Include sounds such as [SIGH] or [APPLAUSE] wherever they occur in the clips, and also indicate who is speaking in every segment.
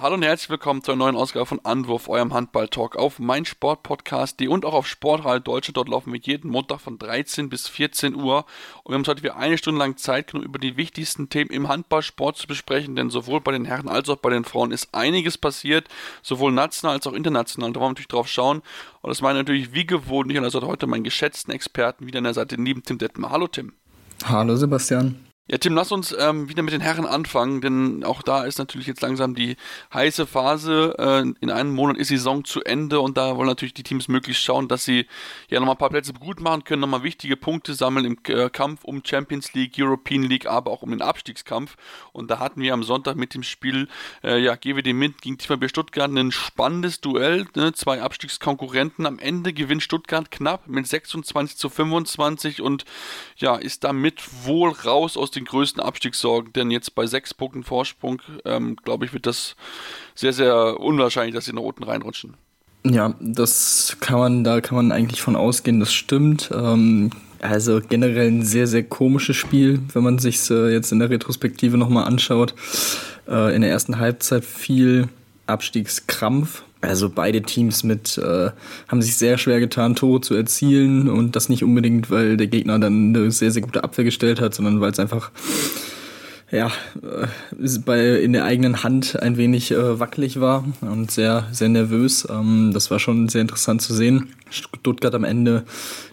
Speaker 1: Hallo und herzlich willkommen zur neuen Ausgabe von Anwurf, eurem Handball-Talk auf meinsportpodcast.de und auch auf Sportradio Deutschland. Dort laufen wir jeden Montag von 13 bis 14 Uhr. Und wir haben uns heute wieder eine Stunde lang Zeit genommen, über die wichtigsten Themen im Handballsport zu besprechen, denn sowohl bei den Herren als auch bei den Frauen ist einiges passiert, sowohl national als auch international. Da wollen wir natürlich drauf schauen. Und das meine natürlich wie gewohnt nicht an der Seite heute meinen geschätzten Experten wieder an der Seite, lieben Tim Detmer. Hallo Tim.
Speaker 2: Hallo Sebastian.
Speaker 1: Ja, Tim, lass uns ähm, wieder mit den Herren anfangen, denn auch da ist natürlich jetzt langsam die heiße Phase. Äh, in einem Monat ist die Saison zu Ende und da wollen natürlich die Teams möglichst schauen, dass sie ja nochmal ein paar Plätze gut machen können, nochmal wichtige Punkte sammeln im äh, Kampf um Champions League, European League, aber auch um den Abstiegskampf. Und da hatten wir am Sonntag mit dem Spiel äh, ja, GWD Mint gegen TVB Stuttgart ein spannendes Duell. Ne? Zwei Abstiegskonkurrenten. Am Ende gewinnt Stuttgart knapp mit 26 zu 25 und ja, ist damit wohl raus aus dem den größten Abstiegssorgen, denn jetzt bei sechs Punkten Vorsprung, ähm, glaube ich, wird das sehr, sehr unwahrscheinlich, dass sie nach unten reinrutschen.
Speaker 2: Ja, das kann man, da kann man eigentlich von ausgehen, das stimmt. Ähm, also generell ein sehr, sehr komisches Spiel, wenn man sich äh, jetzt in der Retrospektive nochmal anschaut. Äh, in der ersten Halbzeit viel Abstiegskrampf. Also beide Teams mit äh, haben sich sehr schwer getan, Tore zu erzielen und das nicht unbedingt, weil der Gegner dann eine sehr, sehr gute Abwehr gestellt hat, sondern weil es einfach ja, äh, bei, in der eigenen Hand ein wenig äh, wackelig war und sehr, sehr nervös. Ähm, das war schon sehr interessant zu sehen. Stuttgart am Ende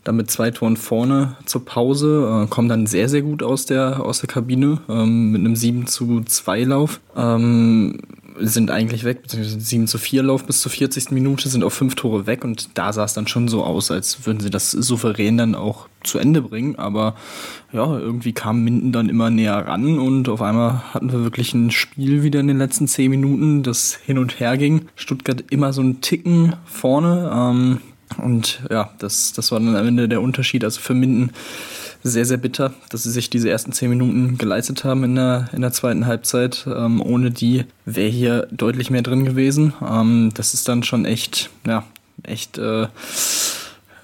Speaker 2: dann mit zwei Toren vorne zur Pause, äh, kommen dann sehr, sehr gut aus der, aus der Kabine ähm, mit einem 7 zu 2 Lauf. Ähm, sind eigentlich weg, beziehungsweise 7 zu 4 Lauf bis zur 40. Minute, sind auf fünf Tore weg und da sah es dann schon so aus, als würden sie das souverän dann auch zu Ende bringen. Aber ja, irgendwie kam Minden dann immer näher ran und auf einmal hatten wir wirklich ein Spiel wieder in den letzten 10 Minuten, das hin und her ging. Stuttgart immer so einen Ticken vorne. Ähm, und ja, das, das war dann am Ende der Unterschied. Also für Minden sehr, sehr bitter, dass sie sich diese ersten zehn Minuten geleistet haben in der, in der zweiten Halbzeit. Ähm, ohne die wäre hier deutlich mehr drin gewesen. Ähm, das ist dann schon echt, ja, echt, äh,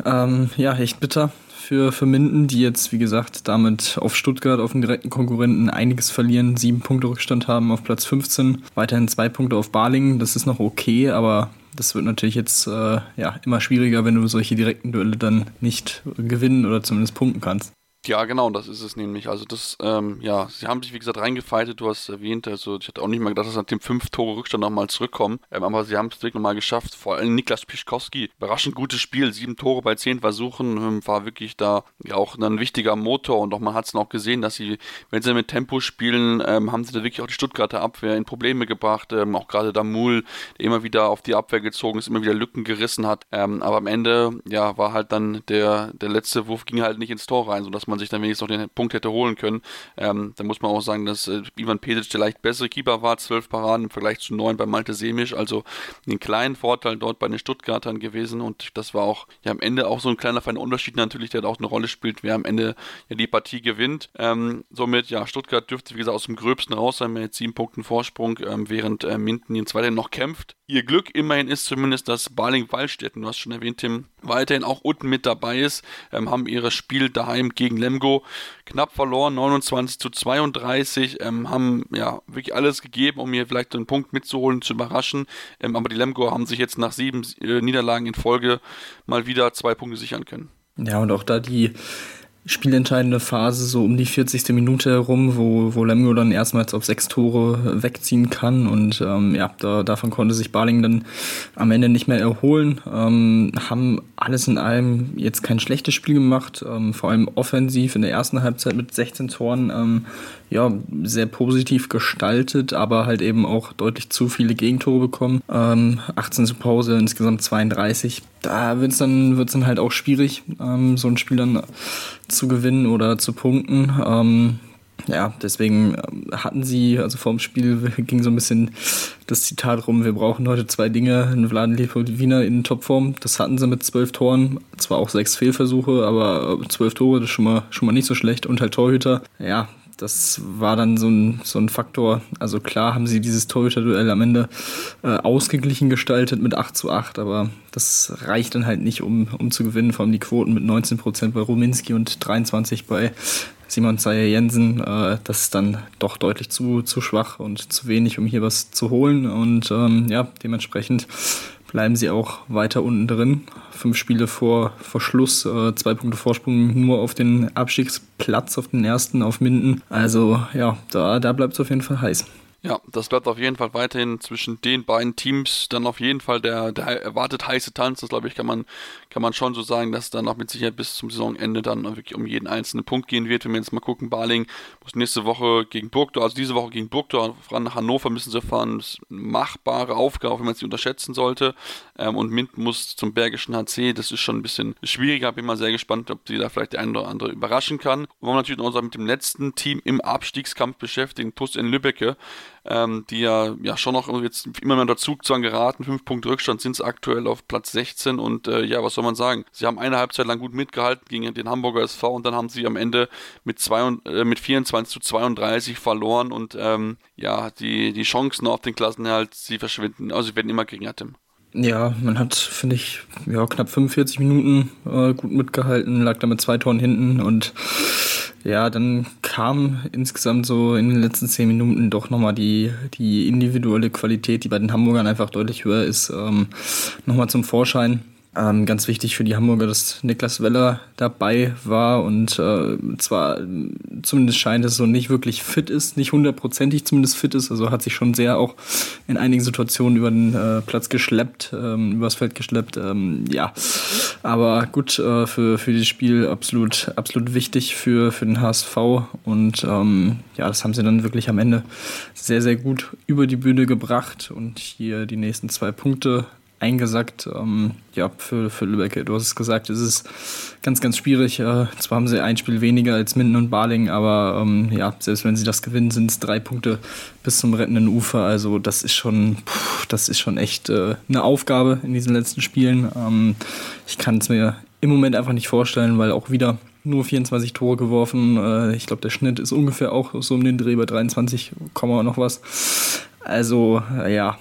Speaker 2: ähm, ja, echt bitter für, für Minden, die jetzt, wie gesagt, damit auf Stuttgart, auf den direkten Konkurrenten einiges verlieren, sieben Punkte Rückstand haben auf Platz 15, weiterhin zwei Punkte auf Balingen, das ist noch okay, aber das wird natürlich jetzt äh, ja, immer schwieriger, wenn du solche direkten Duelle dann nicht gewinnen oder zumindest punkten kannst.
Speaker 1: Ja, genau, das ist es nämlich. Also das, ähm, ja, sie haben sich wie gesagt reingefeitet, du hast erwähnt, also ich hatte auch nicht mal gedacht, dass nach dem fünf Tore Rückstand nochmal zurückkommen, ähm, aber sie haben es wirklich nochmal geschafft. Vor allem Niklas Pischkowski, überraschend gutes Spiel, sieben Tore bei zehn Versuchen, ähm, war wirklich da ja auch ein wichtiger Motor und auch man hat es noch gesehen, dass sie, wenn sie mit Tempo spielen, ähm, haben sie da wirklich auch die Stuttgarter Abwehr in Probleme gebracht, ähm, auch gerade Damul, der immer wieder auf die Abwehr gezogen ist, immer wieder Lücken gerissen hat, ähm, aber am Ende, ja, war halt dann der, der letzte Wurf ging halt nicht ins Tor rein, sodass man man sich dann wenigstens noch den Punkt hätte holen können. Ähm, da muss man auch sagen, dass äh, Ivan Pesic der leicht bessere Keeper war, zwölf Paraden im Vergleich zu neun bei Malte Semisch, also einen kleinen Vorteil dort bei den Stuttgartern gewesen und das war auch ja am Ende auch so ein kleiner feiner Unterschied natürlich, der auch eine Rolle spielt, wer am Ende ja die Partie gewinnt. Ähm, somit, ja, Stuttgart dürfte wie gesagt aus dem Gröbsten raus sein mit sieben Punkten Vorsprung, ähm, während äh, Minden jetzt weiterhin noch kämpft. Ihr Glück immerhin ist zumindest, dass Baling-Wallstätten, du hast schon erwähnt, Tim, weiterhin auch unten mit dabei ist, ähm, haben ihres Spiel daheim gegen Lemgo knapp verloren, 29 zu 32, ähm, haben ja wirklich alles gegeben, um hier vielleicht einen Punkt mitzuholen, zu überraschen, ähm, aber die Lemgo haben sich jetzt nach sieben äh, Niederlagen in Folge mal wieder zwei Punkte sichern können.
Speaker 2: Ja, und auch da die spielentscheidende Phase, so um die 40. Minute herum, wo, wo Lemgo dann erstmals auf sechs Tore wegziehen kann. Und ähm, ja, da, davon konnte sich Barling dann am Ende nicht mehr erholen. Ähm, haben alles in allem jetzt kein schlechtes Spiel gemacht, ähm, vor allem offensiv in der ersten Halbzeit mit 16 Toren. Ähm, ja, sehr positiv gestaltet, aber halt eben auch deutlich zu viele Gegentore bekommen. Ähm, 18 zur Pause, insgesamt 32. Da wird's dann, wird's dann halt auch schwierig, ähm, so ein Spiel dann zu gewinnen oder zu punkten. Ähm, ja, deswegen ähm, hatten sie, also vorm Spiel [LAUGHS] ging so ein bisschen das Zitat rum, wir brauchen heute zwei Dinge, einen Vladen Wiener in Topform. Das hatten sie mit zwölf Toren, zwar auch sechs Fehlversuche, aber zwölf Tore, das ist schon mal, schon mal nicht so schlecht und halt Torhüter. Ja, das war dann so ein, so ein Faktor. Also klar haben sie dieses Torhüter-Duell am Ende äh, ausgeglichen gestaltet mit 8 zu 8, aber das reicht dann halt nicht, um, um zu gewinnen. Vor allem die Quoten mit 19 Prozent bei Ruminski und 23 bei Simon Zeyer Jensen, äh, das ist dann doch deutlich zu, zu schwach und zu wenig, um hier was zu holen. Und ähm, ja, dementsprechend bleiben sie auch weiter unten drin. Fünf Spiele vor, vor Schluss, äh, zwei Punkte Vorsprung nur auf den Abstiegsplatz, auf den ersten, auf Minden. Also ja, da, da bleibt es auf jeden Fall heiß.
Speaker 1: Ja, das bleibt auf jeden Fall weiterhin zwischen den beiden Teams dann auf jeden Fall der, der erwartet heiße Tanz. Das glaube ich, kann man, kann man schon so sagen, dass dann auch mit Sicherheit bis zum Saisonende dann wirklich um jeden einzelnen Punkt gehen wird. Wenn wir jetzt mal gucken, Barling muss nächste Woche gegen Burgdorf, also diese Woche gegen Burgdorf, nach Hannover müssen sie fahren. Das ist eine machbare Aufgabe, wenn man sie unterschätzen sollte. Ähm, und Mint muss zum Bergischen HC, das ist schon ein bisschen schwieriger. Bin mal sehr gespannt, ob sie da vielleicht der eine oder andere überraschen kann. Und wir natürlich noch mit dem letzten Team im Abstiegskampf beschäftigen, TuS in Lübbecke ähm, die ja, ja schon noch jetzt immer mehr dazu zwar geraten. Fünf Punkte Rückstand sind es aktuell auf Platz 16 und äh, ja, was soll man sagen? Sie haben eine Halbzeit lang gut mitgehalten gegen den Hamburger SV und dann haben sie am Ende mit, zwei, äh, mit 24 zu 32 verloren und ähm, ja, die, die Chancen auf den Klassenerhalt, sie verschwinden, also sie werden immer geringer, Tim.
Speaker 2: Ja, man hat, finde ich, ja, knapp 45 Minuten äh, gut mitgehalten, lag da mit zwei Toren hinten und ja, dann kam insgesamt so in den letzten zehn Minuten doch nochmal die, die individuelle Qualität, die bei den Hamburgern einfach deutlich höher ist, ähm, nochmal zum Vorschein. Ähm, ganz wichtig für die Hamburger, dass Niklas Weller dabei war und äh, zwar zumindest scheint es so nicht wirklich fit ist, nicht hundertprozentig zumindest fit ist, also hat sich schon sehr auch in einigen Situationen über den äh, Platz geschleppt, ähm, übers Feld geschleppt, ähm, ja. Aber gut, äh, für, für dieses Spiel absolut, absolut wichtig für, für den HSV und ähm, ja, das haben sie dann wirklich am Ende sehr, sehr gut über die Bühne gebracht und hier die nächsten zwei Punkte eingesackt. Ähm, ja, für, für Lübeck, du hast es gesagt, es ist ganz, ganz schwierig. Äh, zwar haben sie ein Spiel weniger als Minden und Baling, aber ähm, ja, selbst wenn sie das gewinnen, sind es drei Punkte bis zum rettenden Ufer. Also das ist schon, pff, das ist schon echt äh, eine Aufgabe in diesen letzten Spielen. Ähm, ich kann es mir im Moment einfach nicht vorstellen, weil auch wieder nur 24 Tore geworfen. Äh, ich glaube, der Schnitt ist ungefähr auch so um den Dreh bei 23, noch was. Also, ja,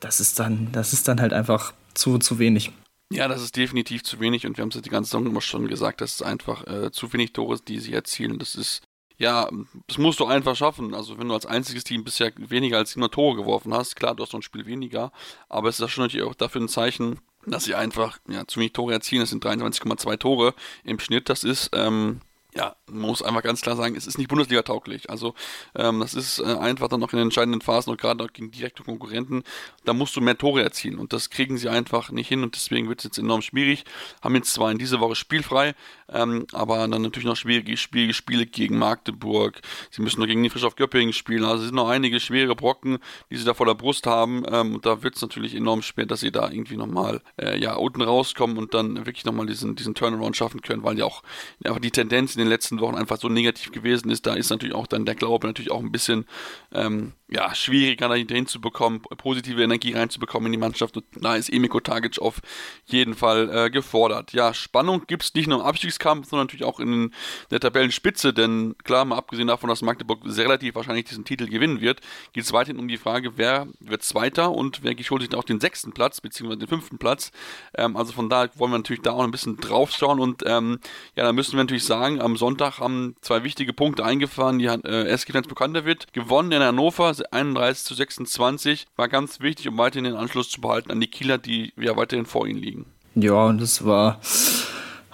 Speaker 2: das ist dann, das ist dann halt einfach zu, zu wenig.
Speaker 1: Ja, das ist definitiv zu wenig und wir haben es die ganze Saison immer schon gesagt, das ist einfach äh, zu wenig Tore, die sie erzielen. Das ist, ja, das musst du einfach schaffen. Also wenn du als einziges Team bisher weniger als 700 Tore geworfen hast, klar, du hast noch ein Spiel weniger, aber es ist schon natürlich auch dafür ein Zeichen, dass sie einfach ja, zu wenig Tore erzielen. Das sind 23,2 Tore im Schnitt. Das ist, ähm, ja, man muss einfach ganz klar sagen, es ist nicht Bundesliga-tauglich. Also ähm, das ist äh, einfach dann noch in den entscheidenden Phasen und gerade gegen direkte Konkurrenten, da musst du mehr Tore erzielen und das kriegen sie einfach nicht hin und deswegen wird es jetzt enorm schwierig. Haben jetzt zwar in dieser Woche spielfrei, ähm, aber dann natürlich noch schwierige, schwierige Spiele gegen Magdeburg. Sie müssen noch gegen die Frisch auf Göppingen spielen. Also es sind noch einige schwere Brocken, die sie da vor der Brust haben ähm, und da wird es natürlich enorm schwer, dass sie da irgendwie nochmal äh, ja, unten rauskommen und dann wirklich nochmal diesen, diesen Turnaround schaffen können, weil ja auch einfach die Tendenz in den letzten Wochen einfach so negativ gewesen ist, da ist natürlich auch dann der Glaube natürlich auch ein bisschen ähm, ja, schwieriger da hinzubekommen, positive Energie reinzubekommen in die Mannschaft. Und da ist Emiko Tagic auf jeden Fall äh, gefordert. Ja, Spannung gibt es nicht nur im Abstiegskampf, sondern natürlich auch in der Tabellenspitze, denn klar, mal abgesehen davon, dass Magdeburg sehr relativ wahrscheinlich diesen Titel gewinnen wird, geht es weiterhin um die Frage, wer wird Zweiter und wer holt sich auch den sechsten Platz, beziehungsweise den fünften Platz. Ähm, also von daher wollen wir natürlich da auch ein bisschen drauf schauen und ähm, ja, da müssen wir natürlich sagen, am Sonntag haben zwei wichtige Punkte eingefahren. Die äh, SG Bekannter wird gewonnen in Hannover, 31 zu 26. War ganz wichtig, um weiterhin den Anschluss zu behalten an die Kieler, die ja weiterhin vor ihnen liegen.
Speaker 2: Ja, und das war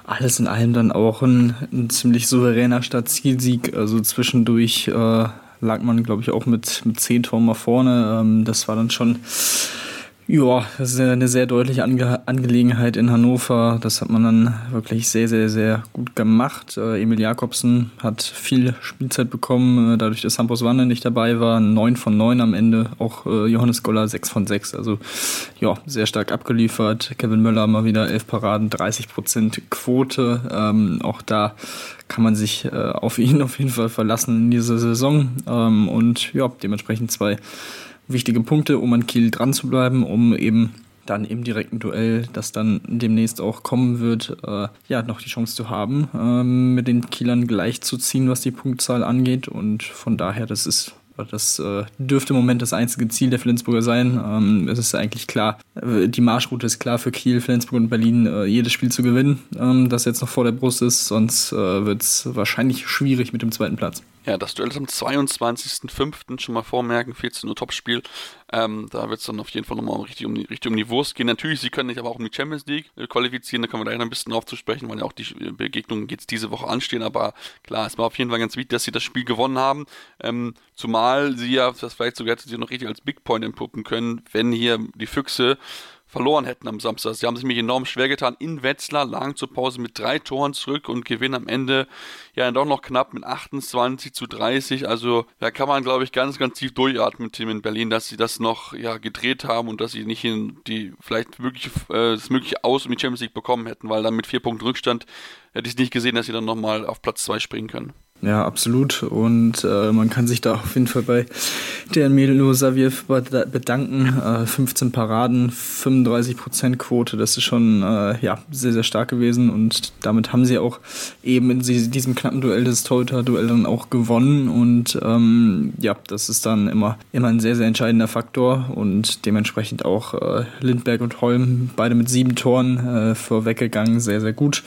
Speaker 2: alles in allem dann auch ein, ein ziemlich souveräner Stadtzielsieg. Also zwischendurch äh, lag man, glaube ich, auch mit, mit 10 Toren mal vorne. Ähm, das war dann schon Ja, das ist eine sehr deutliche Ange Angelegenheit in Hannover. Das hat man dann wirklich sehr, sehr, sehr gut gemacht. Äh, Emil Jakobsen hat viel Spielzeit bekommen, äh, dadurch, dass Hampus Wanne nicht dabei war. 9 von 9 am Ende. Auch äh, Johannes Goller 6 von 6. Also ja, sehr stark abgeliefert. Kevin Möller mal wieder 11 Paraden, 30 Prozent Quote. Ähm, auch da kann man sich äh, auf ihn [LAUGHS] auf jeden Fall verlassen in dieser Saison. Ähm, und ja, dementsprechend zwei wichtige Punkte, um an Kiel dran zu bleiben, um eben dann im direkten Duell, das dann demnächst auch kommen wird, äh, ja, noch die Chance zu haben, äh, mit den Kielern gleichzuziehen, was die Punktzahl angeht. Und von daher, das ist das äh, dürfte im Moment das einzige Ziel der Flensburger sein. Ähm, es ist eigentlich klar, äh, die Marschroute ist klar für Kiel, Flensburg und Berlin, äh, jedes Spiel zu gewinnen, ähm, das jetzt noch vor der Brust ist. Sonst äh, wird es wahrscheinlich schwierig mit dem zweiten Platz.
Speaker 1: Ja, das Duell ist am 22.05. schon mal vormerken, 14 Uhr Topspiel. Ähm, da wird es dann auf jeden Fall nochmal richtig um, richtig um die Wurst gehen. Natürlich, sie können sich aber auch um die Champions League äh, qualifizieren, da können wir gleich noch ein bisschen drauf zu sprechen, weil ja auch die äh, Begegnungen jetzt diese Woche anstehen. Aber klar, es war auf jeden Fall ganz wichtig, dass sie das Spiel gewonnen haben. Ähm, zumal sie ja, das vielleicht sogar sie noch richtig als Big Point entpuppen können, wenn hier die Füchse verloren hätten am Samstag. Sie haben sich mir enorm schwer getan. In Wetzlar lagen zur Pause mit drei Toren zurück und gewinnen am Ende ja doch noch knapp mit 28 zu 30. Also da kann man, glaube ich, ganz, ganz tief durchatmen Team in Berlin, dass sie das noch ja, gedreht haben und dass sie nicht in die vielleicht mögliche, äh, das mögliche Aus um Champions League bekommen hätten, weil dann mit vier Punkten Rückstand hätte ich nicht gesehen, dass sie dann nochmal auf Platz zwei springen können.
Speaker 2: Ja, absolut. Und äh, man kann sich da auf jeden Fall bei der Milo Saviev bedanken. Äh, 15 Paraden, 35 Prozent Quote, das ist schon äh, ja, sehr, sehr stark gewesen. Und damit haben sie auch eben in diesem knappen Duell des Torhüter-Duell dann auch gewonnen. Und ähm, ja, das ist dann immer, immer ein sehr, sehr entscheidender Faktor. Und dementsprechend auch äh, Lindberg und Holm, beide mit sieben Toren äh, vorweggegangen, sehr, sehr gut.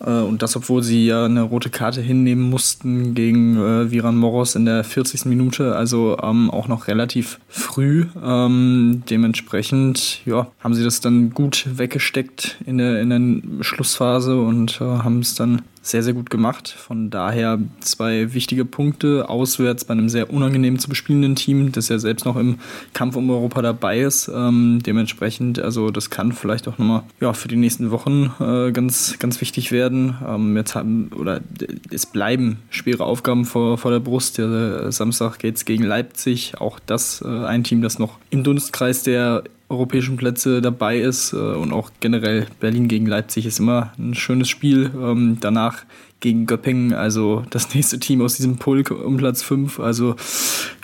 Speaker 2: Äh, und das, obwohl sie ja eine rote Karte hinnehmen mussten gegen äh, Viran Moros in der 40. Minute, also ähm, auch noch relativ früh. Ähm, dementsprechend ja, haben sie das dann gut weggesteckt in der, in der Schlussphase und äh, haben es dann sehr, sehr gut gemacht. Von daher zwei wichtige Punkte. Auswärts bei einem sehr unangenehm zu bespielenden Team, das ja selbst noch im Kampf um Europa dabei ist. Ähm, dementsprechend, also das kann vielleicht auch nochmal ja, für die nächsten Wochen äh, ganz, ganz wichtig werden. Ähm, jetzt haben, oder es bleiben schwere Aufgaben vor, vor der Brust. Der Samstag geht es gegen Leipzig. Auch das äh, ein Team, das noch im Dunstkreis der europäischen Plätze dabei ist äh, und auch generell Berlin gegen Leipzig ist immer ein schönes Spiel. Ähm, danach gegen Göppingen, also das [LAUGHS] nächste Team aus diesem Pulk um Platz 5. Also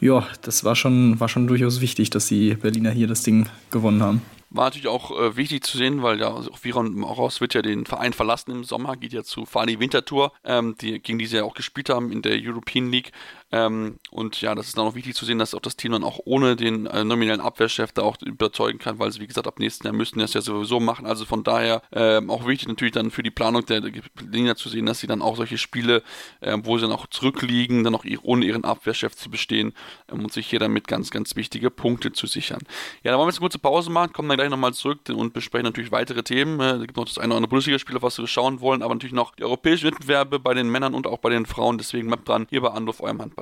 Speaker 2: ja, das war schon, war schon durchaus wichtig, dass die Berliner hier das Ding gewonnen haben.
Speaker 1: War natürlich auch äh, wichtig zu sehen, weil ja auch Viron Moros wird ja den Verein verlassen im Sommer, geht ja zu Fali Winterthur, ähm, die, gegen die sie ja auch gespielt haben in der European League. Ähm, und ja, das ist dann auch wichtig zu sehen, dass auch das Team dann auch ohne den äh, nominellen Abwehrchef da auch überzeugen kann, weil sie, wie gesagt, ab nächsten Jahr müssten das ja sowieso machen. Also von daher ähm, auch wichtig natürlich dann für die Planung der, Linie zu sehen, dass sie dann auch solche Spiele, äh, wo sie dann auch zurückliegen, dann auch ohne ihren Abwehrchef zu bestehen ähm, und sich hier damit ganz, ganz wichtige Punkte zu sichern. Ja, dann wollen wir jetzt eine kurze Pause machen, kommen dann gleich nochmal zurück und besprechen natürlich weitere Themen. Äh, da gibt noch das eine oder andere Bundesligaspiel, auf was wir schauen wollen, aber natürlich noch die europäischen Wettbewerbe bei den Männern und auch bei den Frauen. Deswegen bleibt dran, hier bei Anruf eurem Handball.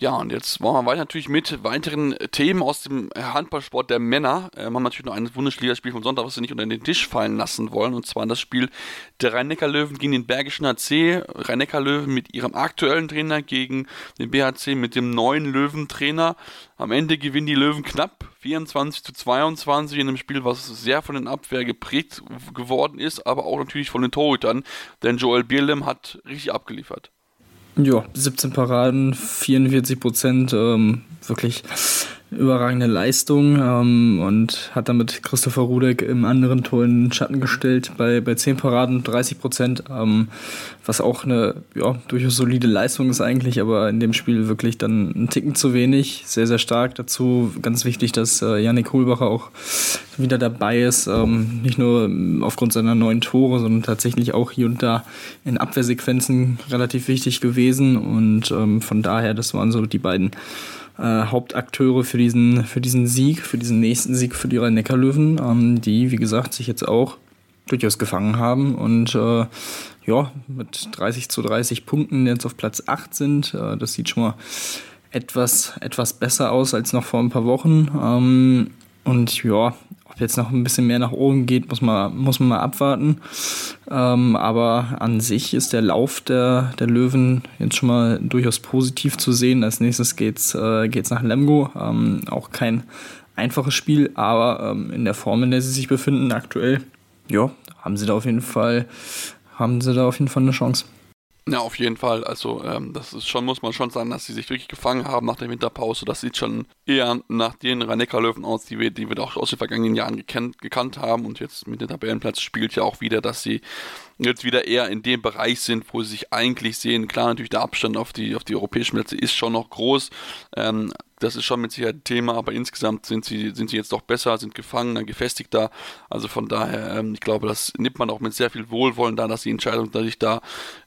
Speaker 1: Ja, und jetzt wollen wir weiter natürlich mit weiteren Themen aus dem Handballsport der Männer. Ähm, haben natürlich noch ein Bundesligaspiel vom Sonntag, was wir nicht unter den Tisch fallen lassen wollen. Und zwar das Spiel der Rhein-Neckar-Löwen gegen den Bergischen AC. Rhein-Neckar-Löwen mit ihrem aktuellen Trainer gegen den BHC mit dem neuen Löwentrainer. Am Ende gewinnen die Löwen knapp 24 zu 22 in einem Spiel, was sehr von den Abwehr geprägt geworden ist, aber auch natürlich von den Torhütern. Denn Joel Bierlem hat richtig abgeliefert.
Speaker 2: Ja, 17 Paraden, 44 Prozent, ähm, wirklich überragende Leistung ähm, und hat damit Christopher Rudek im anderen Tor in den Schatten gestellt bei, bei 10 Paraden, 30 Prozent, ähm, was auch eine ja, durchaus solide Leistung ist eigentlich, aber in dem Spiel wirklich dann ein Ticken zu wenig, sehr, sehr stark. Dazu ganz wichtig, dass äh, Yannick Hohlbacher auch wieder dabei ist, ähm, nicht nur aufgrund seiner neuen Tore, sondern tatsächlich auch hier und da in Abwehrsequenzen relativ wichtig gewesen und ähm, von daher, das waren so die beiden äh, Hauptakteure für diesen, für diesen Sieg, für diesen nächsten Sieg für die Rhein-Neckar-Löwen, ähm, die, wie gesagt, sich jetzt auch durchaus gefangen haben und äh, ja, mit 30 zu 30 Punkten jetzt auf Platz 8 sind. Äh, das sieht schon mal etwas, etwas besser aus als noch vor ein paar Wochen. Ähm, und ja, jetzt noch ein bisschen mehr nach oben geht, muss man, muss man mal abwarten. Ähm, aber an sich ist der Lauf der, der Löwen jetzt schon mal durchaus positiv zu sehen. Als nächstes geht's, äh, geht's nach Lemgo. Ähm, auch kein einfaches Spiel, aber ähm, in der Form, in der sie sich befinden aktuell, ja, haben sie da auf jeden Fall, haben sie da auf jeden Fall eine Chance.
Speaker 1: Ja, auf jeden Fall. Also ähm, das ist schon, muss man schon sagen, dass sie sich wirklich gefangen haben nach der Winterpause. Das sieht schon eher nach den rhein löwen aus, die wir, die wir auch aus den vergangenen Jahren gekannt, gekannt haben. Und jetzt mit dem Tabellenplatz spielt ja auch wieder, dass sie jetzt wieder eher in dem Bereich sind, wo sie sich eigentlich sehen. Klar, natürlich der Abstand auf die, auf die europäischen Plätze ist schon noch groß. Ähm, das ist schon mit Sicherheit ein Thema, aber insgesamt sind sie, sind sie jetzt doch besser, sind gefangener, gefestigter. Also von daher, ähm, ich glaube, das nimmt man auch mit sehr viel Wohlwollen da, dass die Entscheidung, dass ich da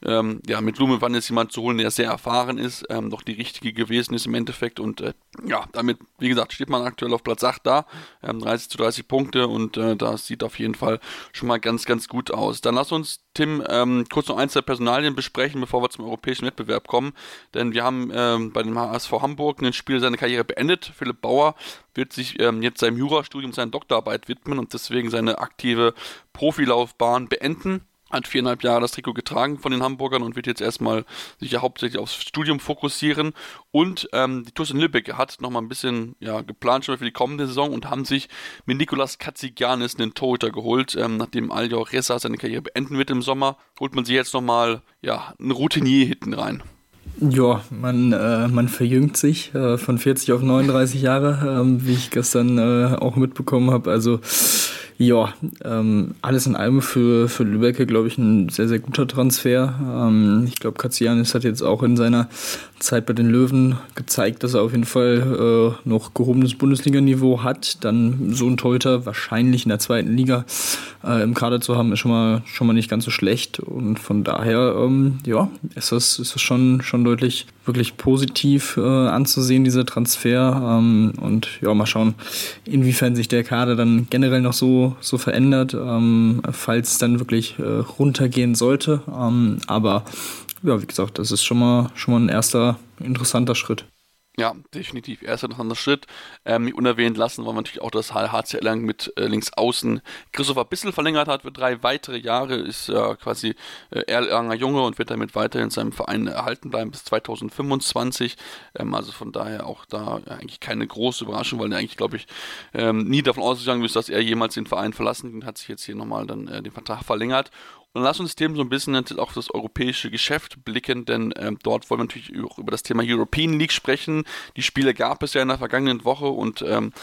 Speaker 1: ähm, ja, mit Lumewann jetzt jemand zu holen, der sehr erfahren ist, ähm, doch die richtige gewesen ist im Endeffekt. Und äh, ja, damit, wie gesagt, steht man aktuell auf Platz 8 da, ähm, 30 zu 30 Punkte und äh, das sieht auf jeden Fall schon mal ganz, ganz gut aus. Dann lass uns, Tim, ähm, kurz noch ein, zwei Personalien besprechen, bevor wir zum europäischen Wettbewerb kommen. Denn wir haben ähm, bei dem HSV Hamburg ein Spiel seine Karriere beendet. Philipp Bauer wird sich ähm, jetzt seinem Jurastudium, seiner Doktorarbeit widmen und deswegen seine aktive Profilaufbahn beenden hat viereinhalb Jahre das Trikot getragen von den Hamburgern und wird jetzt erstmal sich ja hauptsächlich aufs Studium fokussieren. Und ähm, die TuS in Lübeck hat nochmal ein bisschen ja, geplant schon für die kommende Saison und haben sich mit Nikolas Katzigianis einen Torhüter geholt. Ähm, nachdem Aljor Ressa seine Karriere beenden wird im Sommer, holt man sich jetzt nochmal ja, einen Routinier hinten rein.
Speaker 2: Ja, man, äh, man verjüngt sich äh, von 40 auf 39 Jahre, äh, wie ich gestern äh, auch mitbekommen habe. Also ja, ähm, alles in allem für, für Lübeck, glaube ich, ein sehr, sehr guter Transfer. Ähm, ich glaube, Katzianis hat jetzt auch in seiner Zeit bei den Löwen gezeigt, dass er auf jeden Fall äh, noch gehobenes Bundesliga-Niveau hat. Dann so ein Torhüter wahrscheinlich in der zweiten Liga äh, im Kader zu haben, ist schon mal, schon mal nicht ganz so schlecht. Und von daher, ähm, ja, ist das, ist das schon, schon deutlich wirklich positiv äh, anzusehen, dieser Transfer. Ähm, und ja, mal schauen, inwiefern sich der Kader dann generell noch so, so verändert, ähm, falls es dann wirklich äh, runtergehen sollte. Ähm, aber ja, wie gesagt, das ist schon mal, schon mal ein erster interessanter Schritt.
Speaker 1: Ja, definitiv. Erster interessanter Schritt. Ähm, unerwähnt lassen wollen wir natürlich auch, dass HCL lang mit äh, links außen Christopher Bissel verlängert hat für drei weitere Jahre. Ist ja äh, quasi äh, Erlanger Junge und wird damit weiterhin in seinem Verein erhalten bleiben bis 2025. Ähm, also von daher auch da eigentlich keine große Überraschung, weil er eigentlich, glaube ich, ähm, nie davon ausgegangen ist, dass er jemals den Verein verlassen hat. Sich jetzt hier nochmal dann äh, den Vertrag verlängert lass uns dem so ein bisschen auch auf das europäische Geschäft blicken, denn ähm, dort wollen wir natürlich auch über das Thema European League sprechen. Die Spiele gab es ja in der vergangenen Woche und ähm,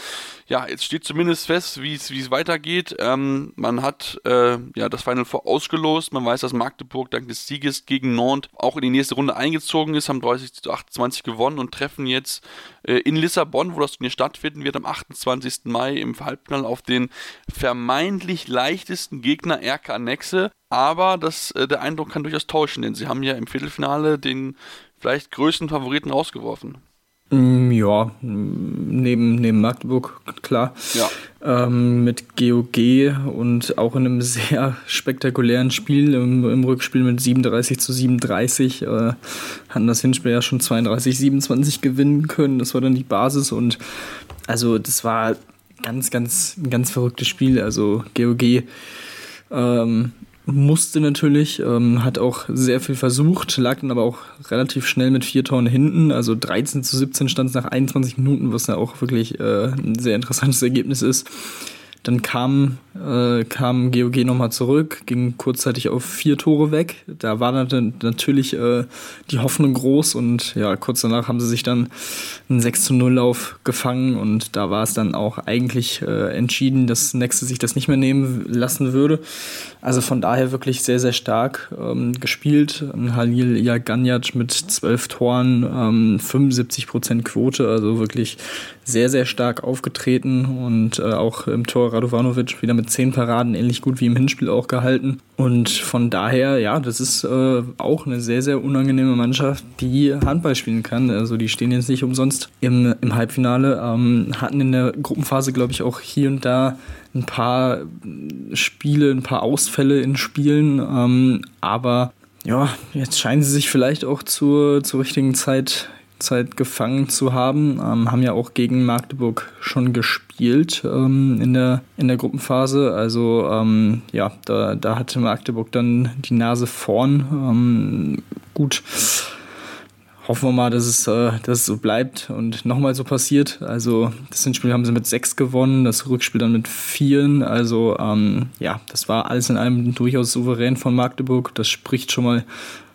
Speaker 1: ja, jetzt steht zumindest fest, wie es weitergeht. Ähm, man hat äh, ja das Final Four ausgelost. Man weiß, dass Magdeburg dank des Sieges gegen Nantes auch in die nächste Runde eingezogen ist, haben 30 zu 28 gewonnen und treffen jetzt äh, in Lissabon, wo das Turnier stattfinden wird, am 28. Mai im Halbfinale auf den vermeintlich leichtesten Gegner RK Nexe. Aber das, äh, der Eindruck kann durchaus täuschen, denn sie haben ja im Viertelfinale den vielleicht größten Favoriten rausgeworfen.
Speaker 2: Mm, ja, neben, neben Magdeburg, klar.
Speaker 1: Ja.
Speaker 2: Ähm, mit GOG und auch in einem [LAUGHS] sehr spektakulären Spiel im, im Rückspiel mit 37 zu 37 äh, hatten das Hinspiel ja schon 32, 27 gewinnen können. Das war dann die Basis und also das war ganz, ganz, ein ganz verrücktes Spiel. Also GOG ähm, musste natürlich, ähm, hat auch sehr viel versucht, lag dann aber auch relativ schnell mit vier Toren hinten. Also 13 zu 17 stand es nach 21 Minuten, was ja auch wirklich äh, ein sehr interessantes Ergebnis ist. Dann kam, äh, kam GOG nochmal zurück, ging kurzzeitig auf vier Tore weg. Da war dann natürlich äh, die Hoffnung groß und ja, kurz danach haben sie sich dann einen 6 zu 0 Lauf gefangen und da war es dann auch eigentlich äh, entschieden, dass Nexe sich das nicht mehr nehmen lassen würde. Also von daher wirklich sehr, sehr stark ähm, gespielt. Halil Jaganjac mit zwölf Toren, ähm, 75% Quote, also wirklich sehr, sehr stark aufgetreten und äh, auch im Tor Radovanovic wieder mit zehn Paraden ähnlich gut wie im Hinspiel auch gehalten. Und von daher, ja, das ist äh, auch eine sehr, sehr unangenehme Mannschaft, die Handball spielen kann. Also die stehen jetzt nicht umsonst im, im Halbfinale, ähm, hatten in der Gruppenphase, glaube ich, auch hier und da ein paar Spiele, ein paar Ausfälle in Spielen, ähm, aber ja, jetzt scheinen sie sich vielleicht auch zur, zur richtigen Zeit Zeit gefangen zu haben. Ähm, haben ja auch gegen Magdeburg schon gespielt ähm, in, der, in der Gruppenphase. Also ähm, ja, da, da hatte Magdeburg dann die Nase vorn. Ähm, gut. Hoffen wir mal, dass es, äh, dass es so bleibt und nochmal so passiert. Also das Hinspiel haben sie mit sechs gewonnen, das Rückspiel dann mit vieren. Also ähm, ja, das war alles in allem durchaus souverän von Magdeburg. Das spricht schon mal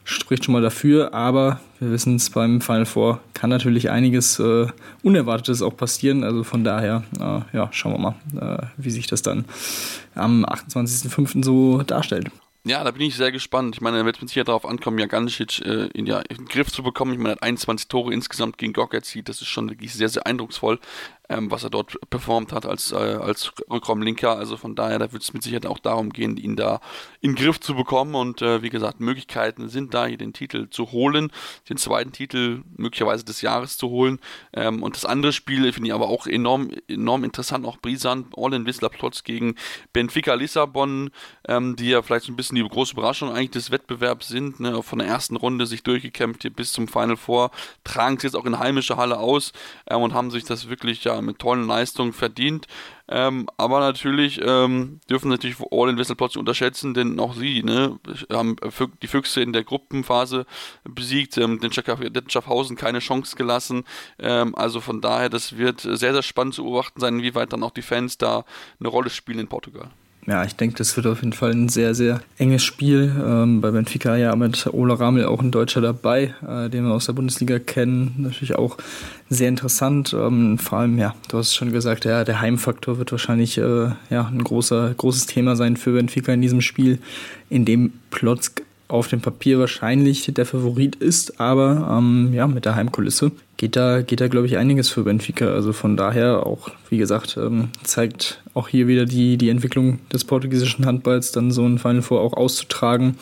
Speaker 2: spricht schon mal dafür, aber wir wissen es beim Final Four kann natürlich einiges äh, Unerwartetes auch passieren. Also von daher, äh, ja, schauen wir mal, äh, wie sich das dann am 28.05. so darstellt.
Speaker 1: Ja, da bin ich sehr gespannt. Ich meine, da wird es mit Sicherheit darauf ankommen, Jaganicic äh, in, ja, in den Griff zu bekommen. Ich meine, er hat 21 Tore insgesamt gegen Gok erzielt. Das ist schon wirklich sehr, sehr eindrucksvoll ähm, was er dort performt hat als, äh, als Rückraumlinker. Also von daher, da wird es mit Sicherheit auch darum gehen, ihn da in den Griff zu bekommen. Und äh, wie gesagt, Möglichkeiten sind da, hier den Titel zu holen, den zweiten Titel möglicherweise des Jahres zu holen. Ähm, und das andere Spiel finde ich aber auch enorm, enorm interessant, auch brisant. All in Whistler Plotz gegen Benfica Lissabon, ähm, die ja vielleicht so ein bisschen die große Überraschung eigentlich des Wettbewerbs sind. Ne? Von der ersten Runde sich durchgekämpft hier bis zum Final Four, tragen es jetzt auch in heimischer Halle aus ähm, und haben sich das wirklich ja mit tollen Leistungen verdient. Ähm, aber natürlich ähm, dürfen natürlich All in Wesselplatz unterschätzen, denn auch sie ne, haben die Füchse in der Gruppenphase besiegt, ähm, den Schaffhausen keine Chance gelassen. Ähm, also von daher, das wird sehr, sehr spannend zu beobachten sein, inwieweit dann auch die Fans da eine Rolle spielen in Portugal
Speaker 2: ja, ich denke, das wird auf jeden Fall ein sehr, sehr enges Spiel. Ähm, bei Benfica ja mit Ola Ramel auch ein Deutscher dabei, äh, den wir aus der Bundesliga kennen. Natürlich auch sehr interessant. Ähm, vor allem, ja, du hast schon gesagt, ja, der Heimfaktor wird wahrscheinlich äh, ja, ein großer, großes Thema sein für Benfica in diesem Spiel, in dem Plotzk auf dem Papier wahrscheinlich der Favorit ist, aber ähm, ja, mit der Heimkulisse geht da, geht da glaube ich, einiges für Benfica. Also von daher auch, wie gesagt, ähm, zeigt auch hier wieder die, die Entwicklung des portugiesischen Handballs, dann so ein Final Four auch auszutragen.